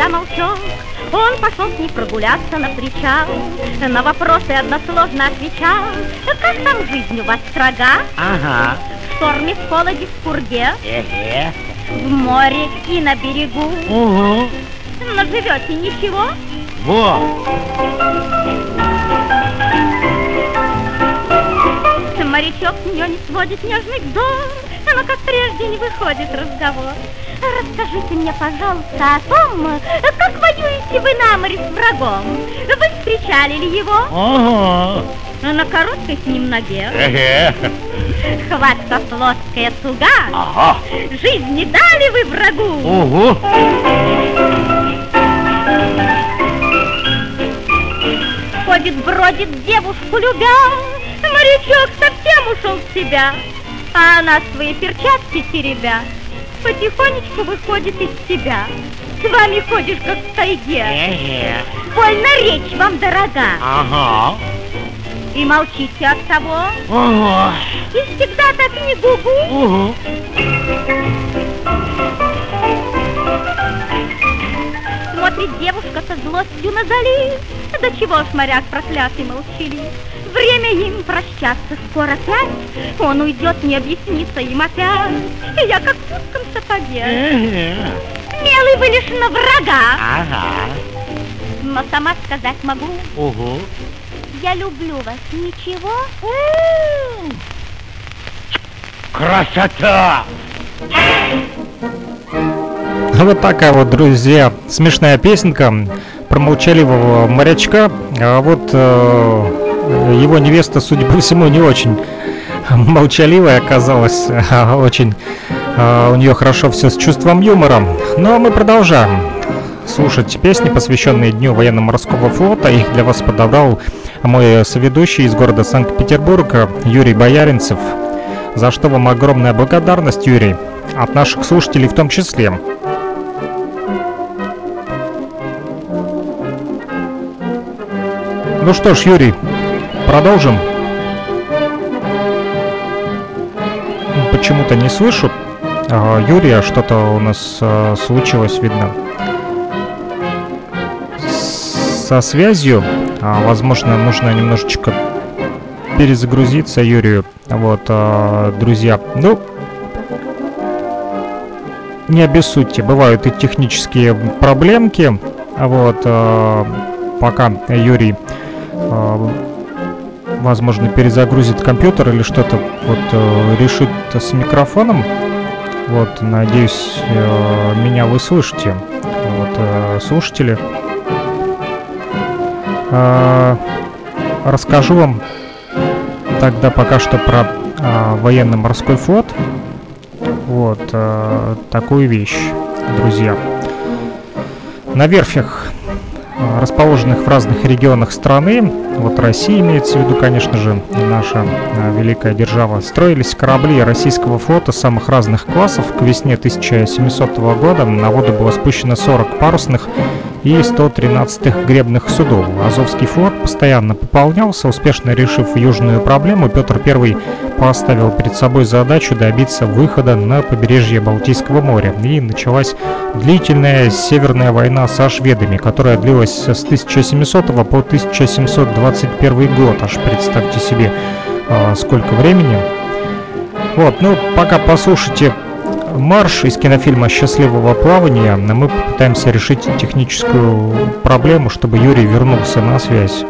всегда молчок. Он пошел с ней прогуляться на причал, на вопросы односложно отвечал. Как там жизнь у вас строга? Ага. В шторме, в холоде, в пурге. Эхе. В море и на берегу. Угу. но живете ничего? Во! Морячок с нее не сводит нежный взор, но как прежде не выходит разговор. Расскажите мне, пожалуйста, о том, как воюете вы на море с врагом. Вы встречали ли его? Ага. На короткой с ним ноге. Эге. Хватка плоская туга. Ага. Жизнь не дали вы врагу. Ого. Ходит, бродит девушку любя, Морячок совсем ушел в себя, А она свои перчатки теребя, Потихонечку выходит из себя. С вами ходишь, как в тайге. Больно речь вам дорога. Ага. И молчите от того. Ага. И всегда так не гугу. Угу. Смотрит девушка со злостью на залив. До чего ж моряк проклятый молчалив. Время им прощаться скоро опять. Он уйдет, не объяснится им опять. И я как Эге. Смелый вы лишь на врага. Ага. Но сама сказать могу, Угу. я люблю вас. Ничего? Красота! Вот такая вот, друзья, смешная песенка про молчаливого морячка. А вот э, его невеста, судя по всему, не очень молчаливая оказалась. а Очень у нее хорошо все с чувством юмора. А мы продолжаем слушать песни, посвященные Дню военно-морского флота. Их для вас подобрал мой соведущий из города Санкт-Петербурга Юрий Бояринцев. За что вам огромная благодарность, Юрий, от наших слушателей в том числе. Ну что ж, Юрий, продолжим. Почему-то не слышу. А, Юрия, что-то у нас а, случилось, видно. Со связью, А, возможно, нужно немножечко перезагрузиться Юрию. Вот, а, друзья. Ну, не обессудьте, бывают и технические проблемки. Вот, пока Юрий, возможно, перезагрузит компьютер или что-то вот э, решит с микрофоном. Вот, надеюсь, э, меня вы слышите. Вот, э, слушатели. А, Расскажу вам тогда пока что про а, военно-морской флот. Вот э, такую вещь, друзья. На верфях, расположенных в разных регионах страны, вот Россия имеется в виду, конечно же, наша э, великая держава, строились корабли российского флота самых разных классов. К весне 1700 года на воду было спущено 40 парусных и 113 гребных судов. Азовский флот постоянно пополнялся, успешно решив южную проблему. Петр I поставил перед собой задачу добиться выхода на побережье Балтийского моря. И началась длительная Северная война со шведами, которая длилась с 1700 по 1721 год. Аж представьте себе, а, сколько времени. Вот, ну, пока послушайте марш из кинофильма «Счастливого плавания», мы попытаемся решить техническую проблему, чтобы Юрий вернулся на связь.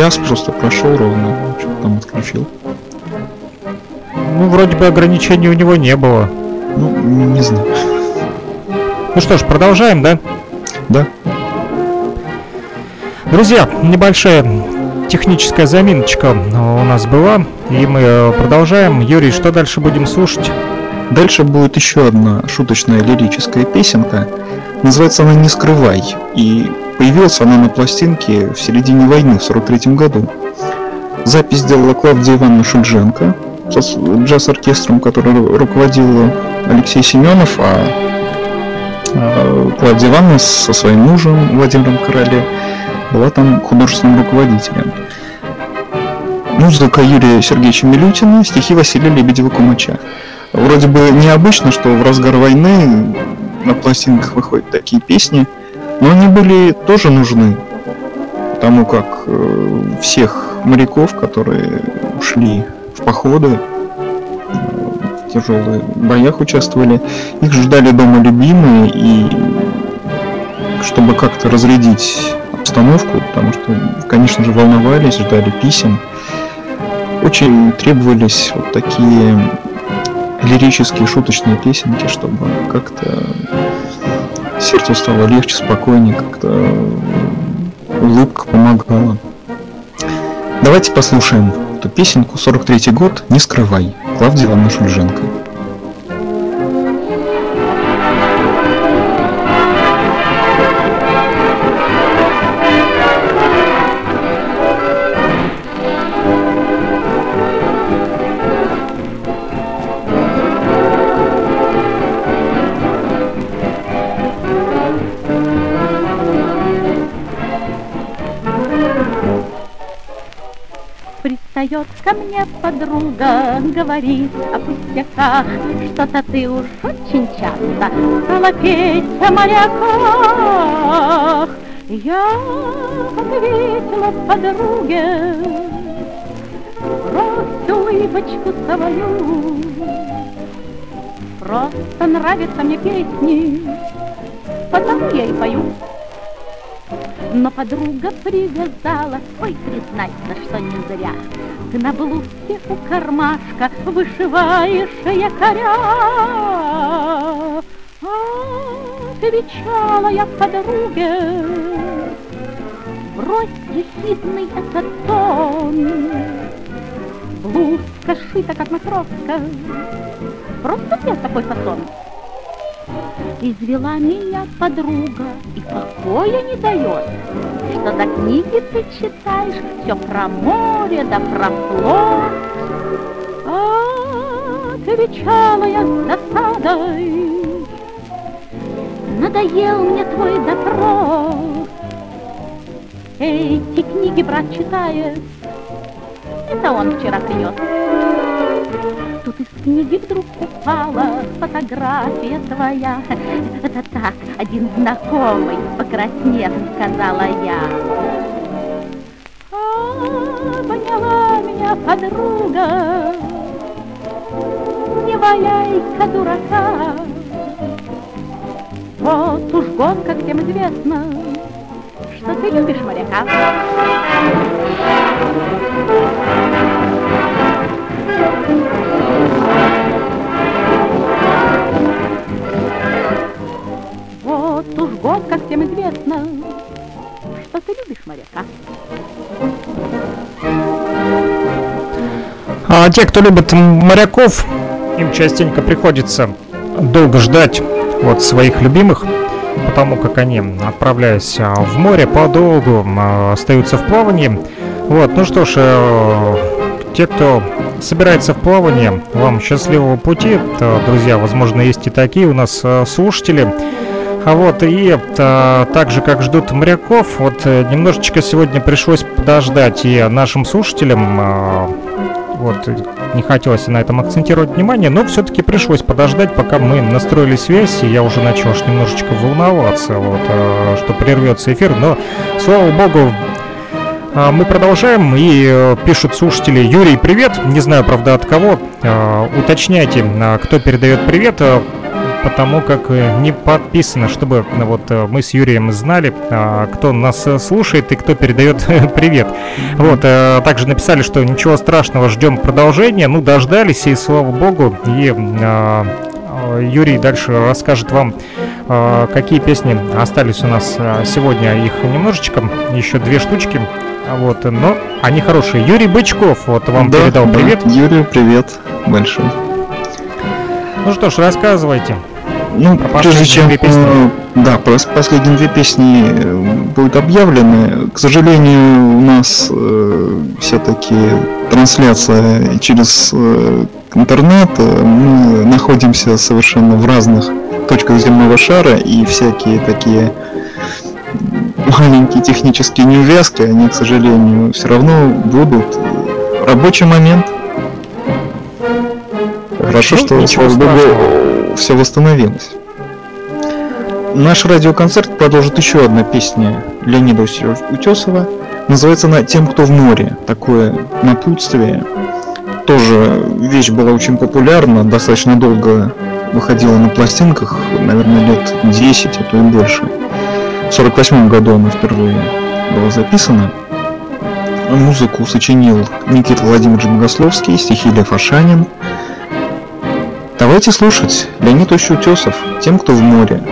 Час просто прошел ровно, что там отключил. Ну, вроде бы ограничений у него не было. Ну, не знаю. Ну что ж, продолжаем, да? Да. Друзья, небольшая техническая заминочка у нас была, и мы э, продолжаем. Юрий, что дальше будем слушать? Дальше будет еще одна шуточная лирическая песенка. Называется она «Не скрывай». И появилась она на пластинке в середине войны, в 43 году. Запись сделала Клавдия Ивановна Шульженко с джаз-оркестром, который руководил Алексей Семенов, а, а Клавдия Ивановна со своим мужем Владимиром Короле была там художественным руководителем. Музыка Юрия Сергеевича Милютина, стихи Василия Лебедева-Кумача. Вроде бы необычно, что в разгар войны на пластинках выходят такие песни, но они были тоже нужны, потому как э, всех моряков, которые ушли в походы, в тяжелых боях участвовали, их ждали дома любимые, и чтобы как-то разрядить обстановку, потому что, конечно же, волновались, ждали писем, очень требовались вот такие лирические, шуточные песенки, чтобы как-то сердцу стало легче, спокойнее, как-то улыбка помогала. Давайте послушаем эту песенку 43 год «Не скрывай» Клавдия Ивановна Шульженко. Пристает ко мне подруга, говорит о пустяках, Что-то ты уж очень часто стала петь о моряках. Я ответила подруге, брось улыбочку свою, Просто нравятся мне песни, потому я и пою. Но подруга привязала, ой, признаться, что не зря. Ты на блузке у кармашка вышиваешь якоря. Отвечала я подруге, брось ехидный этот тон. Блузка шита, как матроска, просто мне такой фасон. Извела меня подруга и покоя не дает, Что до книги ты читаешь все про море да про флот. Отвечала я с досадой, Надоел мне твой допрос. Эти книги брат читает, Это он вчера принес. Тут из книги вдруг упала фотография твоя. Это так, один знакомый, покраснев, сказала я. А, поняла меня подруга, не валяй-ка дурака. Вот уж год, как всем известно, что ты любишь моряка. Вот уж год, как всем известно, что ты любишь моряка. А те, кто любит моряков, им частенько приходится долго ждать вот своих любимых, потому как они, отправляясь а, в море, подолгу а, остаются в плавании. Вот, ну что ж, э, те, кто собирается в плавание, вам счастливого пути, друзья, возможно, есть и такие у нас э, слушатели. А вот и это, так же, как ждут моряков, вот э, немножечко сегодня пришлось подождать и нашим слушателям, э, вот не хотелось на этом акцентировать внимание, но все-таки пришлось подождать, пока мы настроили связь, и я уже начал аж немножечко волноваться, вот, что прервется эфир, но, слава богу, а, мы продолжаем и э, пишут слушатели Юрий, привет. Не знаю, правда, от кого. А, уточняйте, а, кто передает привет. Потому как не подписано, чтобы вот мы с Юрием знали, кто нас слушает и кто передает <laughs> привет. Вот, также написали, что ничего страшного, ждем продолжения. Ну, дождались, и слава богу. И Юрий дальше расскажет вам, какие песни остались у нас сегодня. Их немножечко, еще две штучки. Вот, но они хорошие. Юрий Бычков, вот вам да, передал да. привет. Юрий, привет большой. Ну что ж, рассказывайте. Ну, прежде чем, две песни. да, последние две песни э, будут объявлены. К сожалению, у нас э, все-таки трансляция через э, интернет. Мы находимся совершенно в разных точках земного шара, и всякие такие маленькие технические неувязки, они, к сожалению, все равно будут. Рабочий момент. Хорошо, ну, что, слава богу, все восстановилось. Наш радиоконцерт продолжит еще одна песня Леонида Утесова. Называется она «Тем, кто в море». Такое напутствие. Тоже вещь была очень популярна, достаточно долго выходила на пластинках, наверное, лет 10, а то и больше. В 1948 году она впервые была записана. Музыку сочинил Никита Владимирович Богословский, стихи Лев Ашанин. Давайте слушать Леонид Утесов «Тем, кто в море».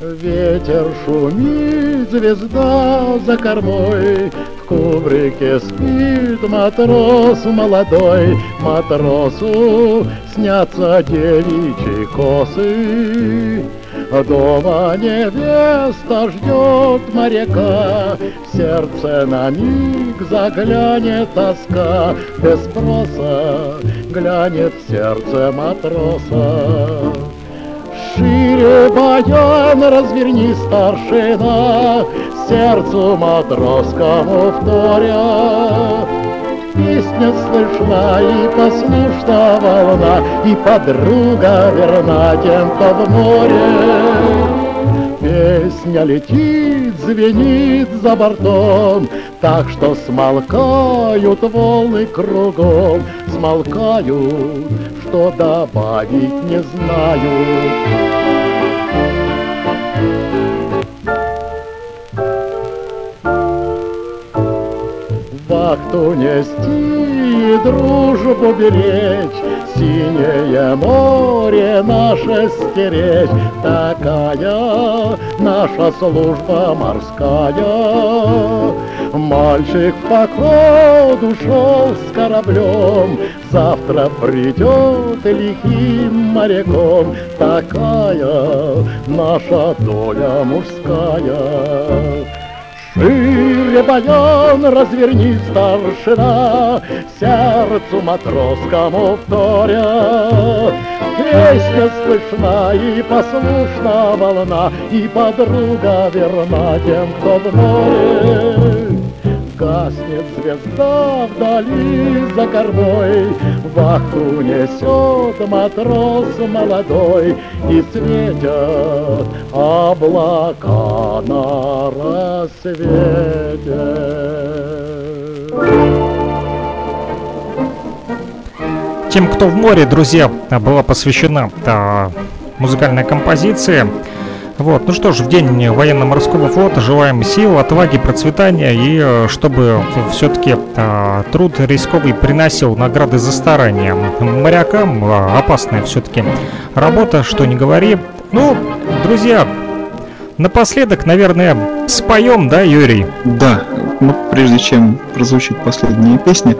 Ветер шумит, звезда за кормой, кубрике спит матрос молодой, матросу снятся девичьи косы. Дома невеста ждет моряка, Сердце на миг заглянет тоска, Без спроса глянет в сердце матроса. Шире баян разверни старшина, сердцу матросскому вторя. Песня слышна и послушна волна, И подруга верна тем, в море. Песня летит, звенит за бортом, Так что смолкают волны кругом, Смолкают, что добавить не знают. Вахту нести и дружбу беречь, Синее море наше стеречь, Такая наша служба морская. Мальчик в поход ушел с кораблем, Завтра придет лихим моряком, Такая наша доля мужская. Шире баян разверни, старшина, Сердцу матросскому вторя. Песня слышна и послушна волна, И подруга верна тем, кто в море. Гаснет звезда вдали за кормой, Вахту несет матрос молодой, И светят облака на рассвете. Тем, кто в море, друзья, была посвящена а, музыкальная композиция. Вот, ну что ж, в день военно-морского флота желаем сил, отваги, процветания и э, чтобы все-таки э, труд рисковый приносил награды за старание. Морякам э, опасная все-таки работа, что не говори. Ну, друзья, напоследок, наверное, споем, да, Юрий? Да, ну, прежде чем прозвучит последняя песня,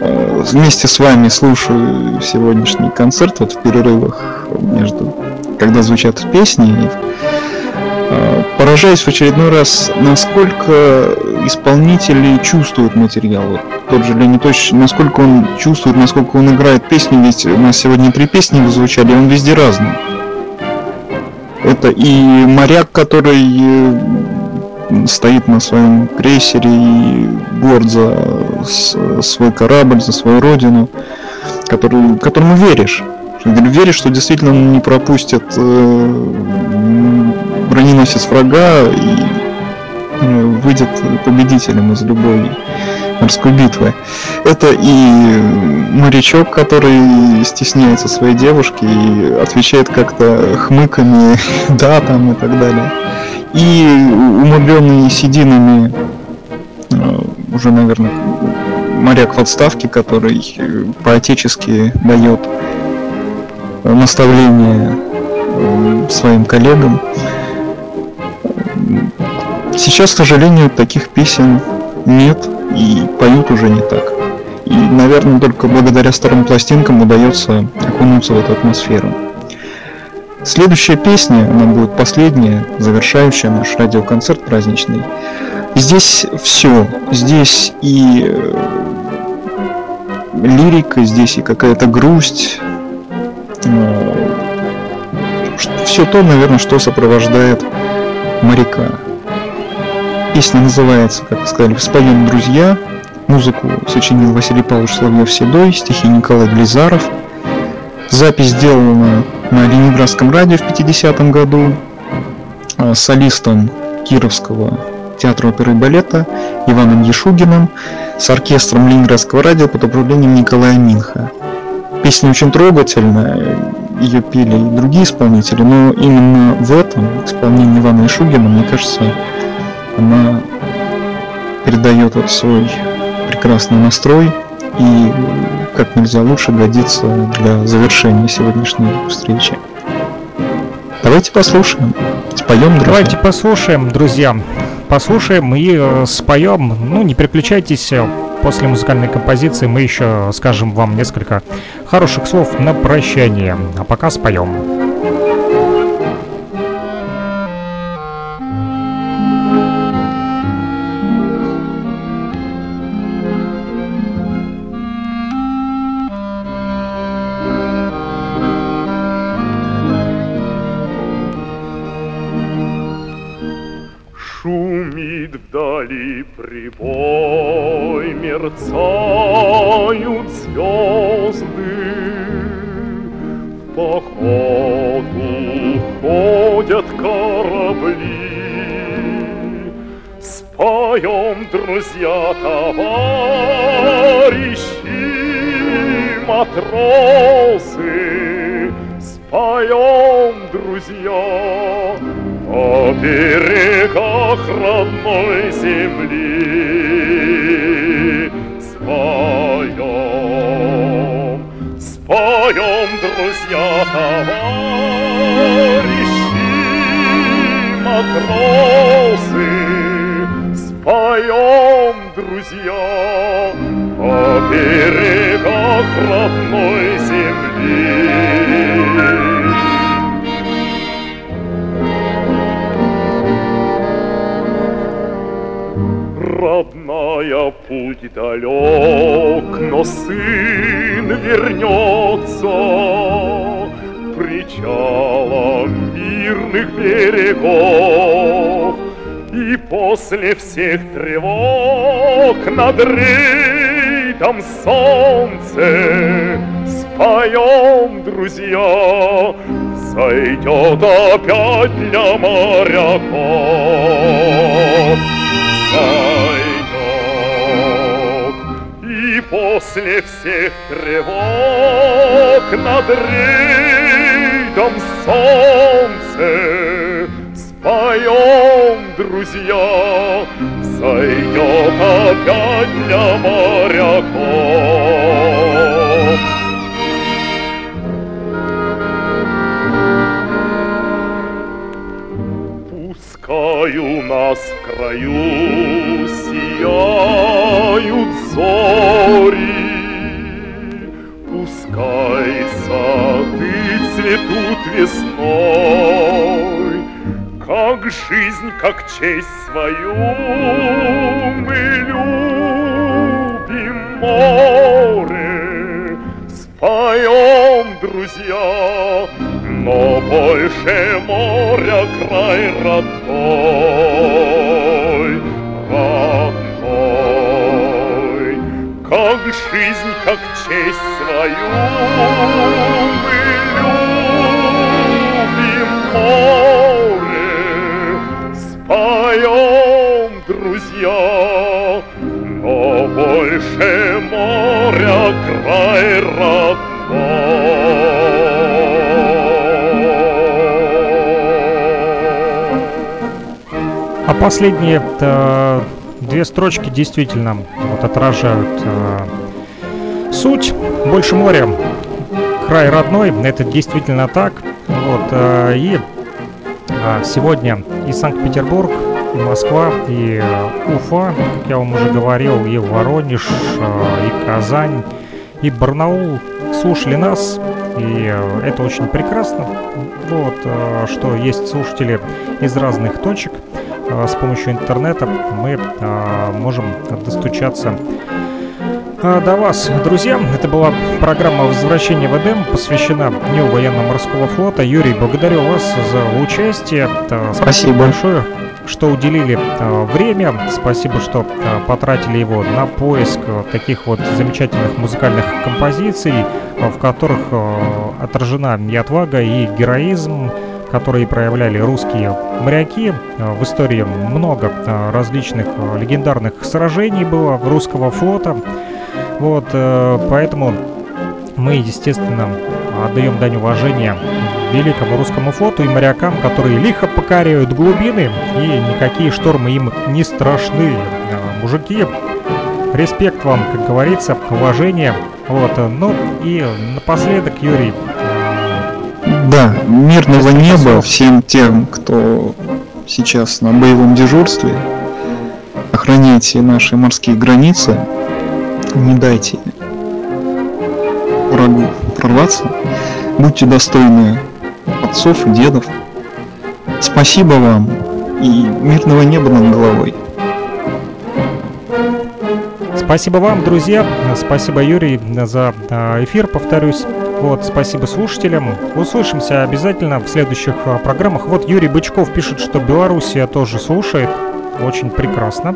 э, вместе с вами слушаю сегодняшний концерт вот в перерывах между когда звучат песни, а, поражаюсь в очередной раз, насколько исполнители чувствуют материал. Вот тот же Леонид Ильич, насколько он чувствует, насколько он играет песни, ведь у нас сегодня три песни звучали, он везде разный. Это и моряк, который э, стоит на своем крейсере и горд за свой корабль, за свою родину, который, которому веришь. Веришь, что действительно он не пропустит э, победоносец врага и э, выйдет победителем из любой морской битвы. Это и морячок, который стесняется своей девушки и отвечает как-то хмыками, <laughs> да, там и так далее. И умудренный сединами, э, уже, наверное, моряк в отставке, который э, по-отечески дает наставления э, своим коллегам. Сейчас, к сожалению, таких песен нет и поют уже не так. И, наверное, только благодаря старым пластинкам удается окунуться в эту атмосферу. Следующая песня, она будет последняя, завершающая наш радиоконцерт праздничный. Здесь все. Здесь и э, лирика, здесь и какая-то грусть. Э, все то, наверное, что сопровождает моряка. Песня называется, как сказали, «Споем друзья». Музыку сочинил Василий Павлович Соловьев-Седой, стихи Николай Глизаров. Запись сделана на Ленинградском радио в 50 году а, солистом Кировского театра оперы и балета Иваном Ешугиным с оркестром Ленинградского радио под управлением Николая Минха. Песня очень трогательная, ее пели и другие исполнители, но именно в этом исполнении Ивана Ишугина, мне кажется, она передает вот свой прекрасный настрой и как нельзя лучше годится для завершения сегодняшней встречи. Давайте послушаем, споем, друзья. Давайте послушаем, друзья. Послушаем и э, споем. Ну, не переключайтесь. После музыкальной композиции мы еще скажем вам несколько хороших слов на прощание. А пока споем. Шумит родной земли. родная, путь далек, но сын вернется причалом мирных берегов. И после всех тревог над рейдом солнце споем, друзья, Зайдет опять для моряков. Зайдет. И после всех тревог над рейдом солнце. Споем, друзья, зайдет опять для моряков. Пускай у нас в краю сияют зори, Пускай сады цветут весной, Как жизнь, как честь свою мы любим море. Споем, друзья, но больше моря край родной, родной. Как жизнь, как честь свою мы любим море, друзья, но больше моря край родной. А последние э, две строчки действительно вот отражают э, суть. Больше моря, край родной, это действительно так. Вот, э, и э, сегодня и Санкт-Петербург, и Москва, и э, Уфа, как я вам уже говорил, и Воронеж, э, и Казань, и Барнаул слушали нас, и э, это очень прекрасно. Вот, что есть слушатели из разных точек. С помощью интернета мы можем достучаться до вас, друзья. Это была программа «Возвращение в Эдем», посвящена Дню военно-морского флота. Юрий, благодарю вас за участие. Э, Спасибо. большое, что уделили э, время. Спасибо, что э, потратили его на поиск э, таких вот замечательных музыкальных композиций, в которых отражена и отвага, и героизм, которые проявляли русские моряки. В истории много различных легендарных сражений было русского флота. Вот, э, поэтому мы, естественно, отдаем дань уважения великому русскому флоту и морякам, которые лихо покоряют глубины, и никакие штормы им не страшны. Э, Мужики, респект вам, как говорится, уважение. Вот, э, ну и напоследок, Юрий, Да, мирного неба всем тем, кто сейчас на боевом дежурстве. Охраняйте наши морские границы. Не дайте врагу прорваться. Будьте достойны отцов и дедов. Спасибо вам и мирного неба над головой. Спасибо вам, друзья. Спасибо, Юрий, за а, эфир, повторюсь. Вот, спасибо слушателям. Услышимся обязательно в следующих а, программах. Вот Юрий Бычков пишет, что Белоруссия тоже слушает. Очень прекрасно.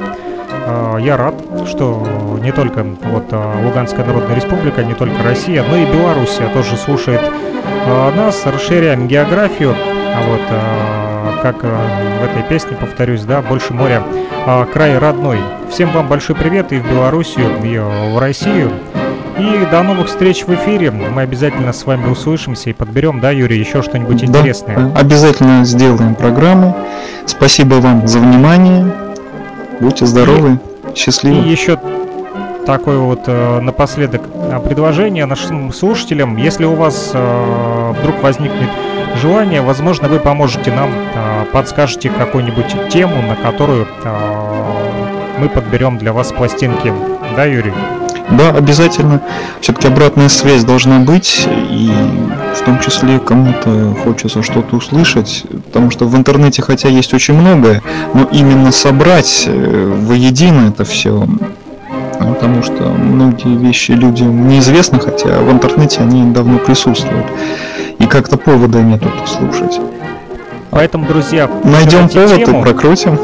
А, Я рад, что не только вот а, Луганская Народная Республика, не только Россия, но и Белоруссия тоже слушает а, нас. Расширяем географию. А вот, а, как а, в этой песне, повторюсь, да, больше моря, а, край родной. Всем вам большой привет и в Белоруссию, и в Россию. И до новых встреч в эфире. Мы обязательно с вами услышимся и подберем, да, Юрий, еще что-нибудь Да, интересное. обязательно сделаем программу. Спасибо вам за внимание. Будьте здоровы, И счастливы. еще такое вот э, напоследок э, предложение нашим слушателям. Если у вас э, вдруг возникнет желание, возможно, вы поможете нам, э, подскажете какую-нибудь тему, на которую э, мы подберем для вас пластинки. Да, Юрий? Да, обязательно. Все-таки обратная связь должна быть, и в том числе кому-то хочется что-то услышать, потому что в интернете, хотя есть очень многое, но именно собрать э, воедино это все, потому что многие вещи людям неизвестны, хотя в интернете они давно присутствуют, и как-то повода нет это слушать. Поэтому, друзья, Найдем повод и тему. прокрутим.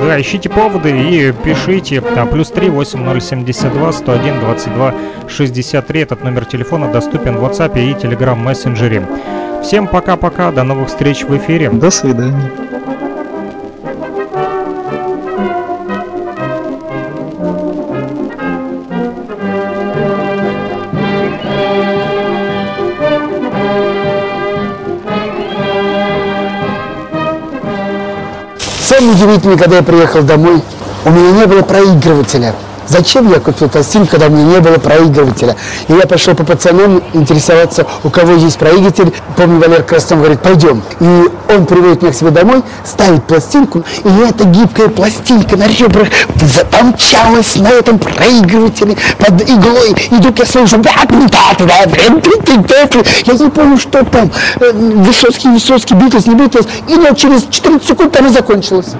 Да, ищите поводы и пишите. А, плюс 3 8072 101 22 63. Этот номер телефона доступен в WhatsApp и Telegram мессенджере. Всем пока-пока, до новых встреч в эфире. До свидания. Самое удивительное, когда я приехал домой, у меня не было проигрывателя. Зачем я купил пластинку, когда у меня не было проигрывателя? И я пошел по пацанам интересоваться, у кого есть проигрыватель. Помню, Валер Краснов говорит, пойдем. И он приводит меня к себе домой, ставит пластинку, и эта гибкая пластинка на ребрах запомчалась на этом проигрывателе под иглой. И вдруг я слышу, я не помню, что там, э, Высоцкий, Высоцкий, Битлз, не Битлз. И вот через 14 секунд она закончилась.